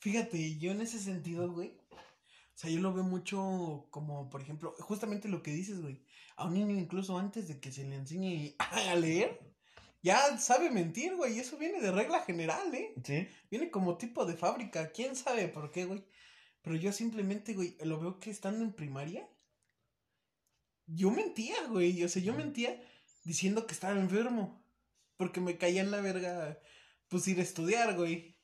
Fíjate, yo en ese sentido, güey. O sea, yo lo veo mucho como, por ejemplo, justamente lo que dices, güey. A un niño incluso antes de que se le enseñe <laughs> a leer, ya sabe mentir, güey. Y eso viene de regla general, ¿eh? Sí. Viene como tipo de fábrica. ¿Quién sabe por qué, güey? Pero yo simplemente, güey, lo veo que estando en primaria, yo mentía, güey. O sea, yo mentía diciendo que estaba enfermo. Porque me caía en la verga, pues ir a estudiar, güey.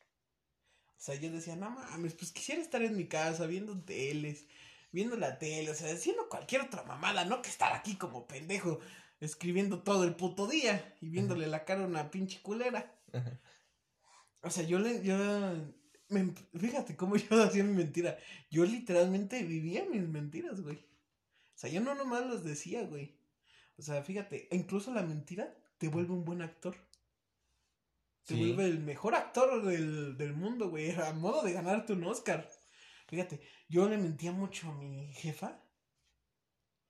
O sea, yo decía, no mames, pues quisiera estar en mi casa viendo teles, viendo la tele, o sea, haciendo cualquier otra mamada, no que estar aquí como pendejo, escribiendo todo el puto día y viéndole la cara a una pinche culera. O sea, yo le, yo, me- fíjate cómo <laughs> yo hacía mi mentira. Yo literalmente vivía mis mentiras, güey. O sea, yo no nomás las decía, güey. O sea, fíjate, incluso la mentira te vuelve un buen actor. Sí. vuelve el mejor actor del, del mundo, güey. A modo de ganarte un Oscar. Fíjate, yo le mentía mucho a mi jefa.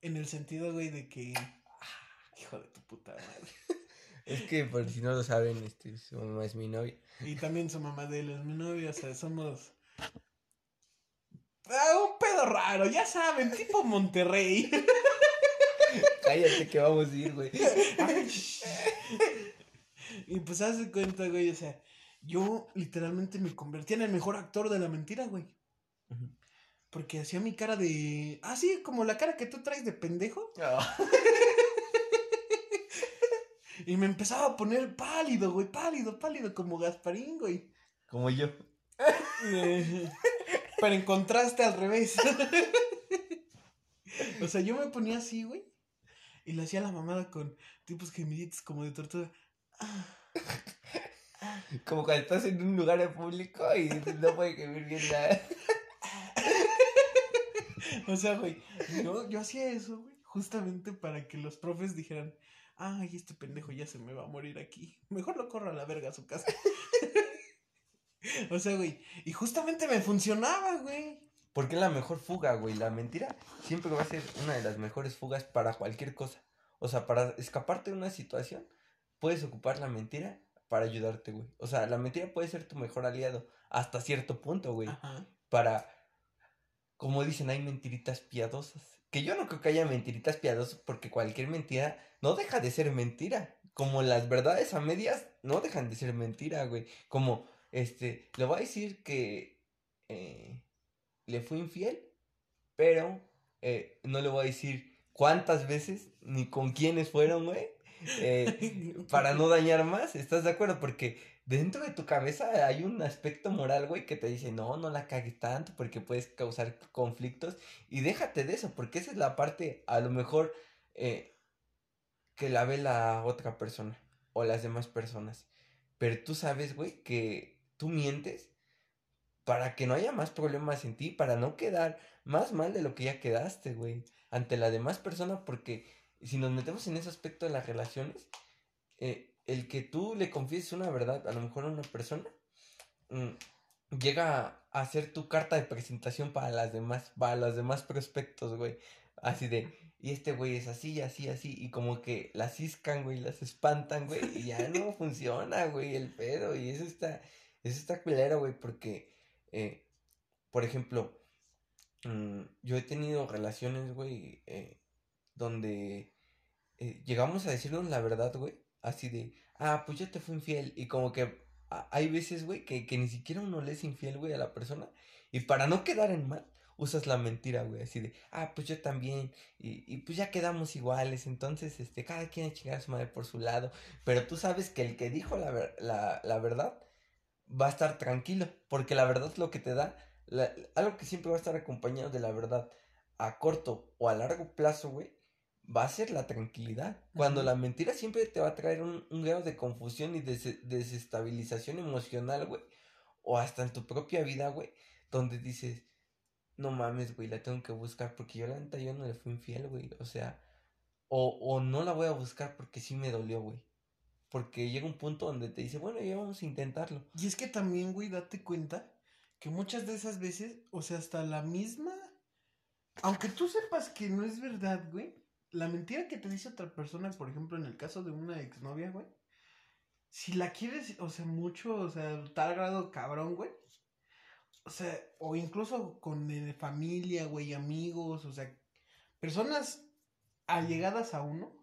En el sentido, güey, de que. ah, hijo de tu puta madre. <laughs> Es que por si no lo saben, este, su mamá es mi novia. Y también su mamá de él es mi novia, o sea, somos. Ah, un pedo raro, ya saben, tipo Monterrey. <laughs> Cállate que vamos a ir, güey. <laughs> Y pues haz de cuenta, güey, o sea, yo literalmente me convertí en el mejor actor de la mentira, güey. Porque hacía mi cara de. Ah, sí, como la cara que tú traes de pendejo. Ah. <laughs> Y me empezaba a poner pálido, güey, pálido, pálido, como Gasparín, güey. Como yo. <laughs> Pero en contraste al revés. <laughs> o sea, yo me ponía así, güey. Y le hacía la mamada con tipos gemiditos como de tortuga. Como cuando estás en un lugar público y no puedes gemir bien nada. <laughs> O sea, güey, yo, yo hacía eso, güey. justamente para que los profes dijeran, ay, este pendejo ya se me va a morir aquí. Mejor lo corro a la verga a su casa. <laughs> o sea, güey, y justamente me funcionaba, güey. Porque es la mejor fuga, güey. La mentira siempre va a ser una de las mejores fugas para cualquier cosa. O sea, para escaparte de una situación, puedes ocupar la mentira para ayudarte, güey. O sea, la mentira puede ser tu mejor aliado hasta cierto punto, güey. Para, como dicen, hay mentiritas piadosas. Que yo no creo que haya mentiritas piadosas porque cualquier mentira no deja de ser mentira. Como las verdades a medias no dejan de ser mentira, güey. Como, este, le voy a decir que eh, le fui infiel, pero eh, no le voy a decir cuántas veces ni con quiénes fueron, güey. Eh, <laughs> para no dañar más, ¿estás de acuerdo? Porque dentro de tu cabeza hay un aspecto moral, güey, que te dice, no, no la cagues tanto porque puedes causar conflictos. Y déjate de eso, porque esa es la parte, a lo mejor, eh, que la ve la otra persona o las demás personas. Pero tú sabes, güey, que tú mientes para que no haya más problemas en ti, para no quedar más mal de lo que ya quedaste, güey, ante la demás persona, porque si nos metemos en ese aspecto de las relaciones, eh, el que tú le confieses una verdad a lo mejor a una persona, mm, llega a, ser tu carta de presentación para las demás, para los demás prospectos, güey. Así de, y este güey es así, así, así, y como que las ciscan, güey, las espantan, güey, y ya no <laughs> funciona, güey, el pedo, y eso está, eso está culero, güey, porque, eh, por ejemplo, mm, yo he tenido relaciones, güey, eh, donde eh, llegamos a decirnos la verdad, güey. Así de, ah, pues yo te fui infiel. Y como que hay veces, güey, que, ni siquiera uno le infiel, güey, a la persona. Y para no quedar en mal, usas la mentira, güey. Así de, ah, pues yo también. Y, y pues ya quedamos iguales. Entonces, este, cada quien a chingar a su madre por su lado. Pero tú sabes que el que dijo la, la, la verdad va a estar tranquilo. Porque la verdad es lo que te da. algo que siempre va a estar acompañado de la verdad a corto o a largo plazo, güey va a ser la tranquilidad. Cuando la mentira siempre te va a traer un, grado de confusión y desestabilización emocional, güey. O hasta en tu propia vida, güey. Donde dices, no mames, güey, la tengo que buscar porque yo la neta yo no le fui infiel, güey. O sea, o, o no la voy a buscar porque sí me dolió, güey. Porque llega un punto donde te dice, bueno, ya vamos a intentarlo. Y es que también, güey, date cuenta que muchas de esas veces, o sea, hasta la misma... Aunque tú sepas que no es verdad, güey la mentira que te dice otra persona, por ejemplo, en el caso de una exnovia, güey, si la quieres, o sea, mucho, o sea, tal grado cabrón, güey, o sea, o incluso con eh, familia, güey, amigos, o sea, personas allegadas a uno,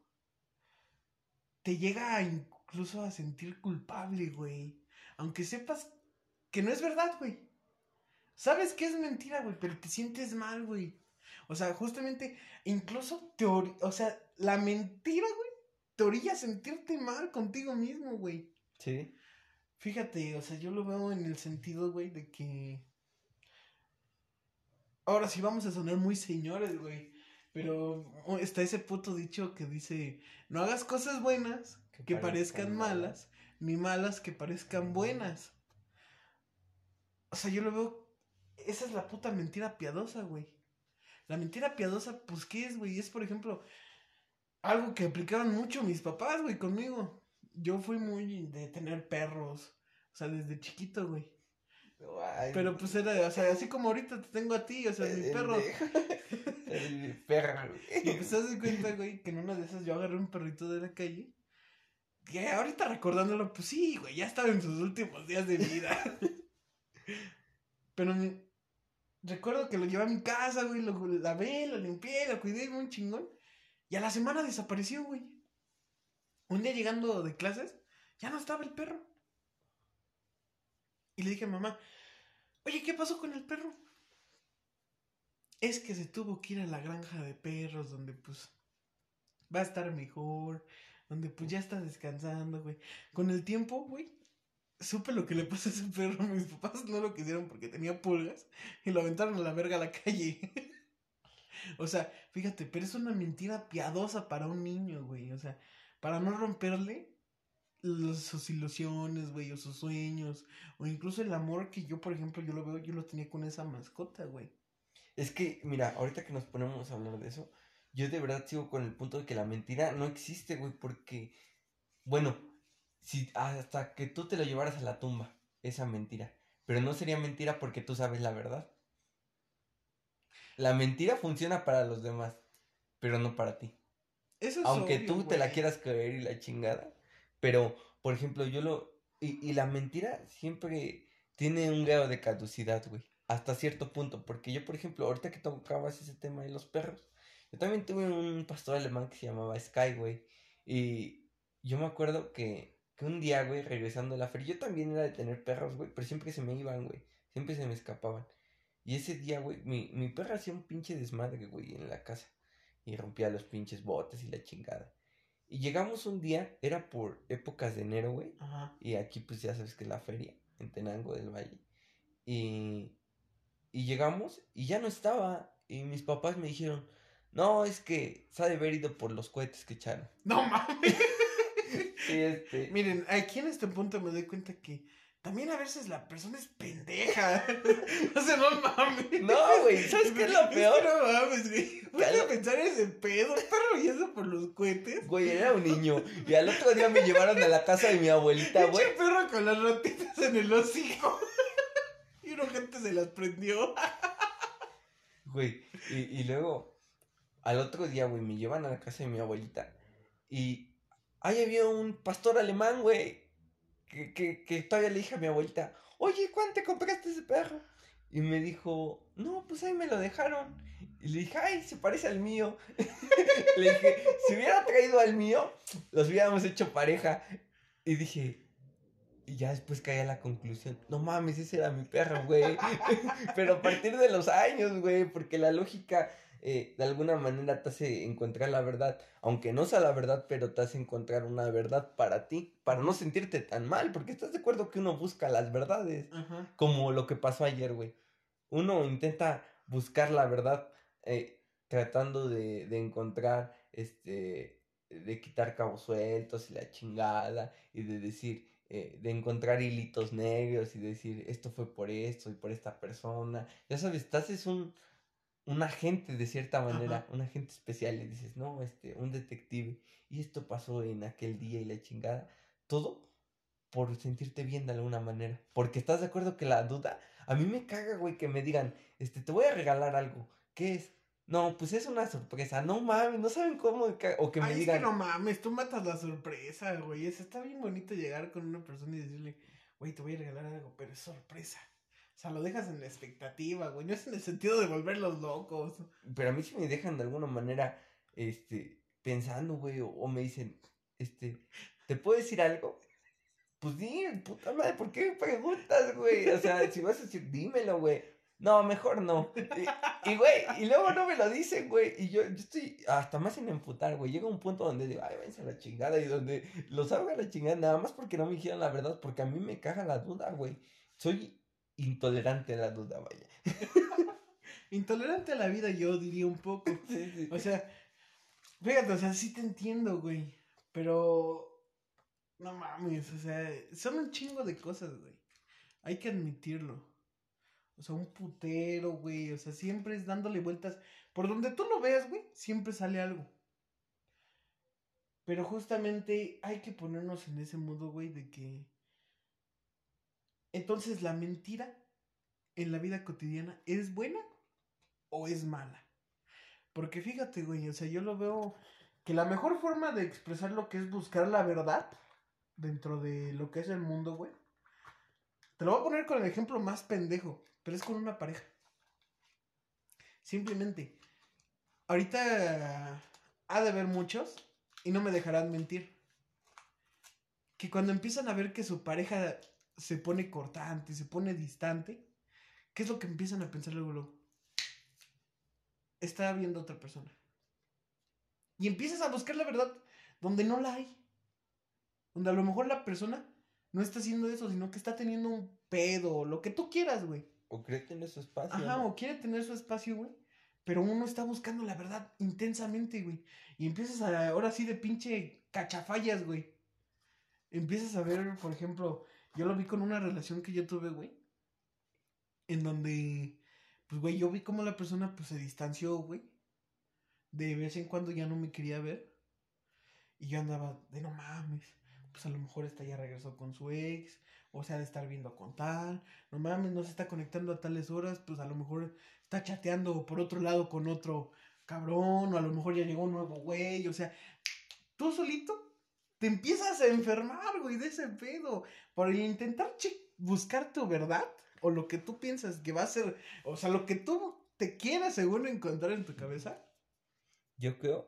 te llega incluso a sentir culpable, güey. Aunque sepas que no es verdad, güey. Sabes que es mentira, güey, pero te sientes mal, güey. O sea, justamente, incluso te o sea, la mentira, güey, te orilla a sentirte mal contigo mismo, güey. Sí. Fíjate, o sea, yo lo veo en el sentido, güey, de que. Ahora sí vamos a sonar muy señores, güey. Pero está ese puto dicho que dice: No hagas cosas buenas que, parezcan, malas, ni malas que parezcan buenas. O sea, yo lo veo. Esa es la puta mentira piadosa, güey. La mentira piadosa, pues, ¿qué es, güey? Es, por ejemplo, algo que aplicaron mucho mis papás, güey, conmigo. Yo fui muy de tener perros, o sea, desde chiquito, güey. Pero pues era, o sea, así como ahorita te tengo a ti, o sea, mi perro. mi perro, güey. Y pues te das cuenta, güey, que en una de esas yo agarré un perrito de la calle. Que ahorita recordándolo, pues sí, güey, ya estaba en sus últimos días de vida. <laughs> Pero Recuerdo que lo llevé a mi casa, güey, lo lavé, lo limpié, lo cuidé, muy chingón. Y a la semana desapareció, güey. Un día llegando de clases, ya no estaba el perro. Y le dije a mamá, oye, ¿qué pasó con el perro? Es que se tuvo que ir a la granja de perros, donde pues va a estar mejor, donde pues ya está descansando, güey. Con el tiempo, güey, supe lo que le pasó a ese perro. <laughs> Mis papás no lo quisieron porque tenía pulgas y lo aventaron a la verga a la calle. <laughs> o sea, fíjate, pero es una mentira piadosa para un niño, güey. O sea, para no romperle sus ilusiones, güey, o sus sueños, o incluso el amor que yo, por ejemplo, yo lo veo, yo lo tenía con esa mascota, güey. Es que, mira, ahorita que nos ponemos a hablar de eso, yo de verdad sigo con el punto de que la mentira no existe, güey, porque, bueno, si hasta que tú te lo llevaras a la tumba, esa mentira, pero no sería mentira porque tú sabes la verdad. La mentira funciona para los demás, pero no para ti. Eso es Aunque obvio, tú te la quieras creer y la chingada, pero, por ejemplo, yo lo... Y, y la mentira siempre tiene un grado de caducidad, güey, hasta cierto punto, porque yo, por ejemplo, ahorita que tocabas ese tema de los perros, yo también tuve un pastor alemán que se llamaba Sky, güey, y yo me acuerdo que, que un día, güey, regresando a la feria, yo también era de tener perros, güey, pero siempre se me iban, güey, siempre se me escapaban. Y ese día, güey, mi, mi perra hacía un pinche desmadre, güey, en la casa. Y rompía los pinches botes y la chingada. Y llegamos un día, era por épocas de enero, güey. Ajá. Y aquí, pues ya sabes que es la feria, en Tenango del Valle. Y, y llegamos y ya no estaba. Y mis papás me dijeron, no, es que se ha de haber ido por los cohetes que echaron. No mames. Este. Miren, aquí en este punto me doy cuenta que también a veces la persona es pendeja. <laughs> o sea, no mames. No, güey, ¿sabes qué es lo peor? no mames, güey. Voy a pensar ese pedo. ¿Está rollando por los cohetes? Güey, era un niño. Y al otro día me llevaron a la casa de mi abuelita, güey. Pinche perro con las ratitas en el hocico. <laughs> y una gente se las prendió. Güey, y, y luego, al otro día, güey, me llevan a la casa de mi abuelita. Y ahí había un pastor alemán, güey, que, que, todavía le dije a mi abuelita, oye, ¿cuánto te compraste ese perro? Y me dijo, no, pues ahí me lo dejaron. Y le dije, ay, se parece al mío. <laughs> le dije, si hubiera traído al mío, los hubiéramos hecho pareja. Y dije, y ya después caí a la conclusión, no mames, ese era mi perro, güey. <laughs> Pero a partir de los años, güey, porque la lógica eh, de alguna manera te hace encontrar la verdad, aunque no sea la verdad, pero te hace encontrar una verdad para ti, para no sentirte tan mal, porque estás de acuerdo que uno busca las verdades, como lo que pasó ayer, güey. Uno intenta buscar la verdad eh, tratando de, de encontrar, este, de quitar cabos sueltos y la chingada, y de decir, eh, de encontrar hilitos negros y decir, esto fue por esto y por esta persona. Ya sabes, te haces un, un agente de cierta manera, Ajá. un agente especial, y dices, no, este, un detective, y esto pasó en aquel día y la chingada. Todo por sentirte bien de alguna manera. Porque estás de acuerdo que la duda, a mí me caga, güey, que me digan, este, te voy a regalar algo. ¿Qué es? No, pues es una sorpresa. No mames, no saben cómo. O que me Ay, digan. es que no mames, tú matas la sorpresa, güey. Es, está bien bonito llegar con una persona y decirle, güey, te voy a regalar algo, pero es sorpresa. Sea, lo dejas en la expectativa, güey. No es en el sentido de volverlos locos. Pero a mí sí me dejan de alguna manera, este, pensando, güey, o, me dicen, este, ¿te puedo decir algo? Pues di, puta madre, ¿por qué me preguntas, güey? O sea, si vas a decir, dímelo, güey. No, mejor no. Y, güey, y luego no me lo dicen, güey. Y yo, yo estoy hasta más sin emputar, güey. Llega un punto donde digo, ay, váyanse a la chingada. Y donde los hago a la chingada, nada más porque no me dijeron la verdad. Porque a mí me caga la duda, güey. Soy intolerante a la duda, vaya. <laughs> Intolerante a la vida, yo diría un poco. <laughs> Sí, sí. O sea, fíjate, o sea, sí te entiendo, güey. Pero. No mames, o sea, son un chingo de cosas, güey. Hay que admitirlo. O sea, un putero, güey. O sea, siempre es dándole vueltas. Por donde tú lo veas, güey, siempre sale algo. Pero justamente hay que ponernos en ese modo, güey, de que. Entonces, la mentira en la vida cotidiana es buena o es mala. Porque fíjate, güey, o sea, yo lo veo que la mejor forma de expresar lo que es buscar la verdad dentro de lo que es el mundo, güey. Te lo voy a poner con el ejemplo más pendejo, pero es con una pareja. Simplemente, ahorita ha de haber muchos, y no me dejarán mentir, que cuando empiezan a ver que su pareja se pone cortante, se pone distante, ¿qué es lo que empiezan a pensar luego? luego? Está viendo otra persona. Y empiezas a buscar la verdad donde no la hay. Donde a lo mejor la persona no está haciendo eso, sino que está teniendo un pedo, o lo que tú quieras, güey. O cree que en su espacio. Ajá, ¿no? o quiere tener su espacio, güey. Pero uno está buscando la verdad intensamente, güey. Y empiezas a, ahora sí, de pinche cachafallas, güey. Empiezas a ver, por ejemplo, yo lo vi con una relación que yo tuve, güey. En donde, pues, güey, yo vi cómo la persona, pues, se distanció, güey. de vez en cuando ya no me quería ver. Y yo andaba de no mames. Pues a lo mejor esta ya regresó con su ex. O sea, de estar viendo con tal. No mames, no se está conectando a tales horas. Pues a lo mejor está chateando por otro lado con otro cabrón. O a lo mejor ya llegó un nuevo güey. O sea, tú solito te empiezas a enfermar, güey, de ese pedo. Por intentar buscar tu verdad. O lo que tú piensas que va a ser. O sea, lo que tú te quieras según encontrar en tu cabeza. Yo creo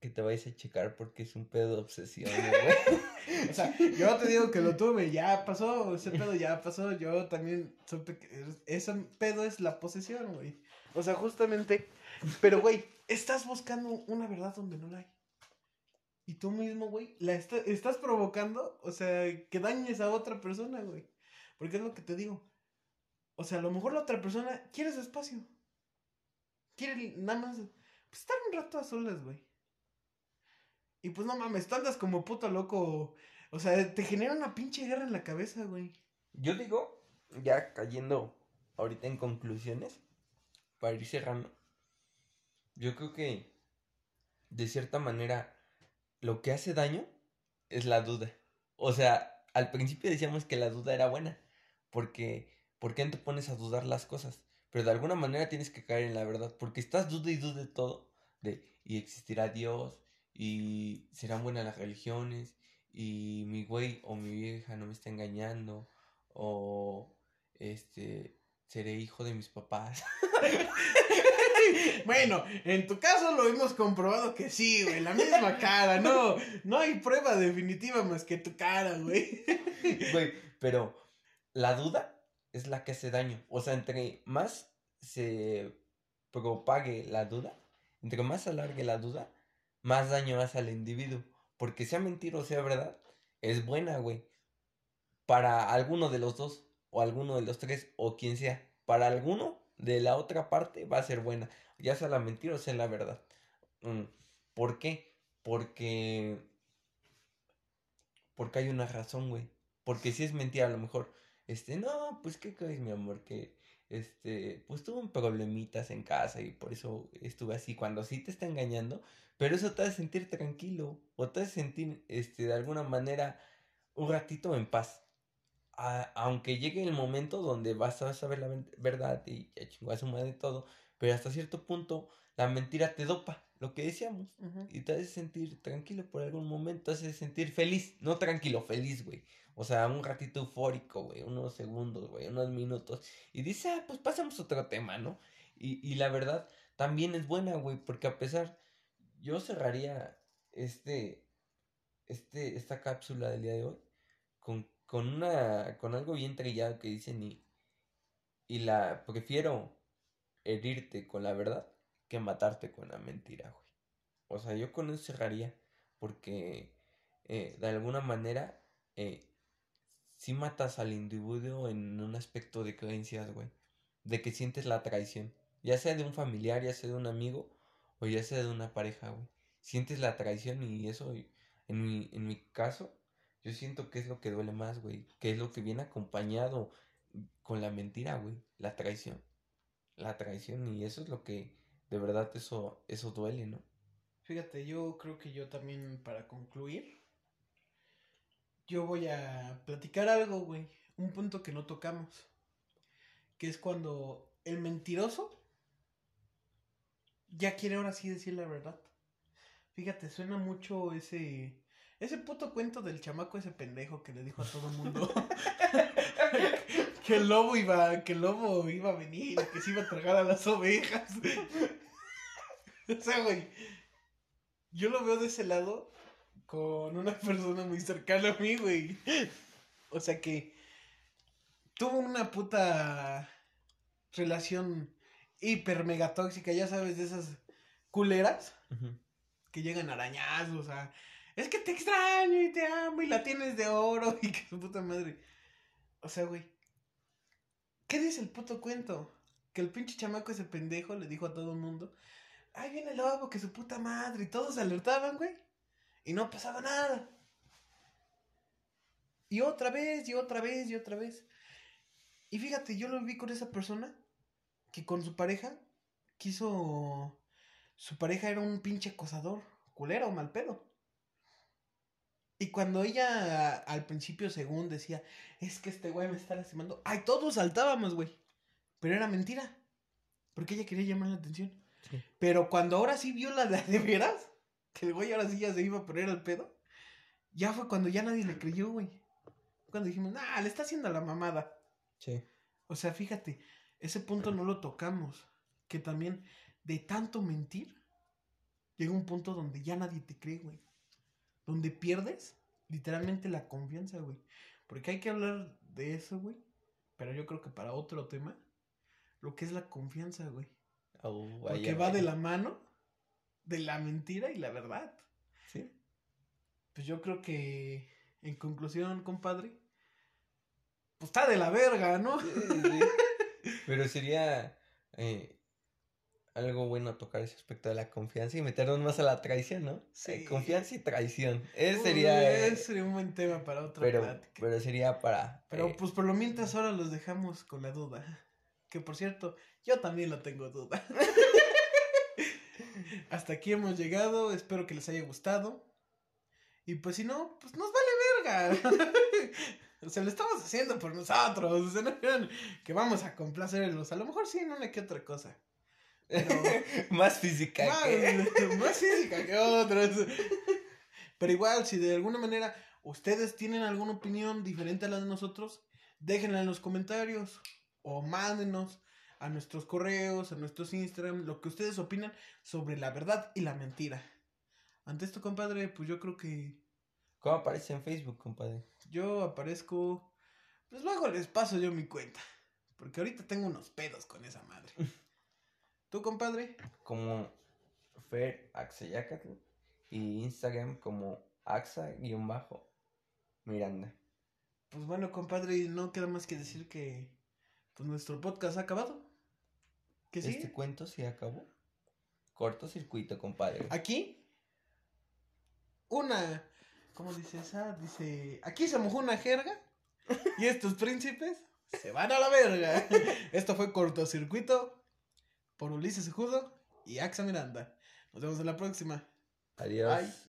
que te vayas a checar porque es un pedo de obsesión, güey. <laughs> o sea, yo te digo que lo tuve, ya pasó, ese pedo ya pasó, yo también supe que ese pedo es la posesión, güey. O sea, justamente, pero güey, estás buscando una verdad donde no la hay. Y tú mismo, güey, la estás provocando, o sea, que dañes a otra persona, güey. Porque es lo que te digo. O sea, a lo mejor la otra persona quiere su espacio. Quiere nada más pues, estar un rato a solas, güey. Y pues no mames, tú andas como puto loco. O sea, te genera una pinche guerra en la cabeza, güey. Yo digo, ya cayendo ahorita en conclusiones, para ir cerrando, yo creo que de cierta manera lo que hace daño es la duda. O sea, al principio decíamos que la duda era buena, porque ¿por qué no te pones a dudar las cosas? Pero de alguna manera tienes que caer en la verdad, porque estás duda y duda de todo, de y existirá Dios, y serán buenas las religiones y mi güey o mi vieja no me está engañando o este seré hijo de mis papás. <laughs> bueno, en tu caso lo hemos comprobado que sí, güey, la misma cara, no, no hay prueba definitiva más que tu cara, güey. Pero la duda es la que hace daño, o sea, entre más se propague la duda, entre más alargue la duda, más daño hace al individuo. Porque sea mentira o sea verdad, es buena, güey. Para alguno de los dos, o alguno de los tres, o quien sea. Para alguno de la otra parte va a ser buena. Ya sea la mentira o sea la verdad. Mm, ¿Por qué? Porque... Porque hay una razón, güey. Porque si es mentira, a lo mejor, este, no, pues, ¿qué crees, mi amor? Que, este, pues tuve problemitas en casa y por eso estuve así. Cuando sí te está engañando, pero eso te hace sentir tranquilo o te hace sentir este, de alguna manera un ratito en paz. Aunque llegue el momento donde vas a saber la verdad y ya chingó a su madre todo, pero hasta cierto punto la mentira te dopa, lo que decíamos, y te hace sentir tranquilo por algún momento, te hace sentir feliz, no tranquilo, feliz, güey. O sea, un ratito eufórico, güey, unos segundos, güey, unos minutos. Y dice, ah, pues pasamos a otro tema, ¿no? Y, y la verdad también es buena, güey, porque a pesar yo cerraría este, este, esta cápsula del día de hoy con, con una, con algo bien trillado que dicen y, y la, prefiero herirte con la verdad que matarte con la mentira, güey. O sea, yo con eso cerraría porque eh, de alguna manera eh, si matas al individuo en un aspecto de creencias, güey. De que sientes la traición. Ya sea de un familiar, ya sea de un amigo o ya sea de una pareja, güey. Sientes la traición y eso, en mi, en mi caso, yo siento que es lo que duele más, güey. Que es lo que viene acompañado con la mentira, güey. La traición. La traición y eso es lo que, de verdad, eso, eso duele, ¿no? Fíjate, yo creo que yo también, para concluir, yo voy a platicar algo, güey. Un punto que no tocamos. Que es cuando el mentiroso ya quiere ahora sí decir la verdad. Fíjate, suena mucho ese. Ese puto cuento del chamaco ese pendejo que le dijo a todo el mundo <laughs> que el lobo iba, que el lobo iba a venir, que se iba a tragar a las ovejas. <laughs> o sea, güey, yo lo veo de ese lado con una persona muy cercana a mí, güey. O sea que tuvo una puta relación hiper mega tóxica, ya sabes, de esas culeras que llegan arañazos, o sea, es que te extraño y te amo y la tienes de oro <laughs> y que su puta madre. O sea, güey, ¿qué dice el puto cuento? Que el pinche chamaco ese pendejo le dijo a todo el mundo, ay, viene el lobo, que su puta madre, y todos se alertaban, güey, y no pasaba nada. Y otra vez, y otra vez, y otra vez. Y fíjate, yo lo vi con esa persona que con su pareja quiso su pareja era un pinche acosador, culero, mal pedo. Y cuando ella al principio, según decía, es que este güey me está lastimando, ay, todos saltábamos, güey. Pero era mentira. Porque ella quería llamar la atención. Sí. Pero cuando ahora sí vio la de, de veras, que el güey ahora sí ya se iba a poner al pedo, ya fue cuando ya nadie le creyó, güey. Cuando dijimos, nah, le está haciendo la mamada. Sí. O sea, fíjate, ese punto no lo tocamos. Que también de tanto mentir, llega un punto donde ya nadie te cree, güey. Donde pierdes literalmente la confianza, güey. Porque hay que hablar de eso, güey. Pero yo creo que para otro tema, lo que es la confianza, güey. Porque vaya, va de la mano de la mentira y la verdad. Sí. Pues yo creo que, en conclusión, compadre, pues está de la verga, ¿no? Sí, sí. <laughs> Pero sería eh, algo bueno tocar ese aspecto de la confianza y meternos más a la traición, ¿no? Sí. Eh, confianza y traición. Ese Uy, sería. eh, ese sería un buen tema para otra pero, plática. pero sería para. Pero eh, pues por lo mientras ahora los dejamos con la duda. Que por cierto, yo también lo tengo duda. <laughs> Hasta aquí hemos llegado, espero que les haya gustado. Y pues si no, pues nos vale verga. <laughs> o sea, lo estamos haciendo por nosotros. <laughs> O sea, no crean que vamos a complacerlos. A lo mejor sí en una que otra cosa. Pero <laughs> <laughs> más física que. más, más física que otras. Pero igual, si de alguna manera ustedes tienen alguna opinión diferente a la de nosotros, déjenla en los comentarios o mándenos a nuestros correos, a nuestros Instagram, lo que ustedes opinan sobre la verdad y la mentira. Ante esto, compadre, pues yo creo que ¿Cómo aparece en Facebook, compadre? yo aparezco, pues luego les paso yo mi cuenta, porque ahorita tengo unos pedos con esa madre. <laughs> ¿Tú, compadre? Como Fer Axayacatl y Instagram como Axa-Miranda. Pues bueno, compadre, no queda más que decir que pues nuestro podcast ha acabado. Este cuento se acabó. Cortocircuito, compadre. Aquí una ¿cómo dice esa? Dice, aquí se mojó una jerga y estos príncipes se van a la verga. <laughs> Esto fue cortocircuito por Ulises Judo y Axa Miranda. Nos vemos en la próxima. Adiós. Bye.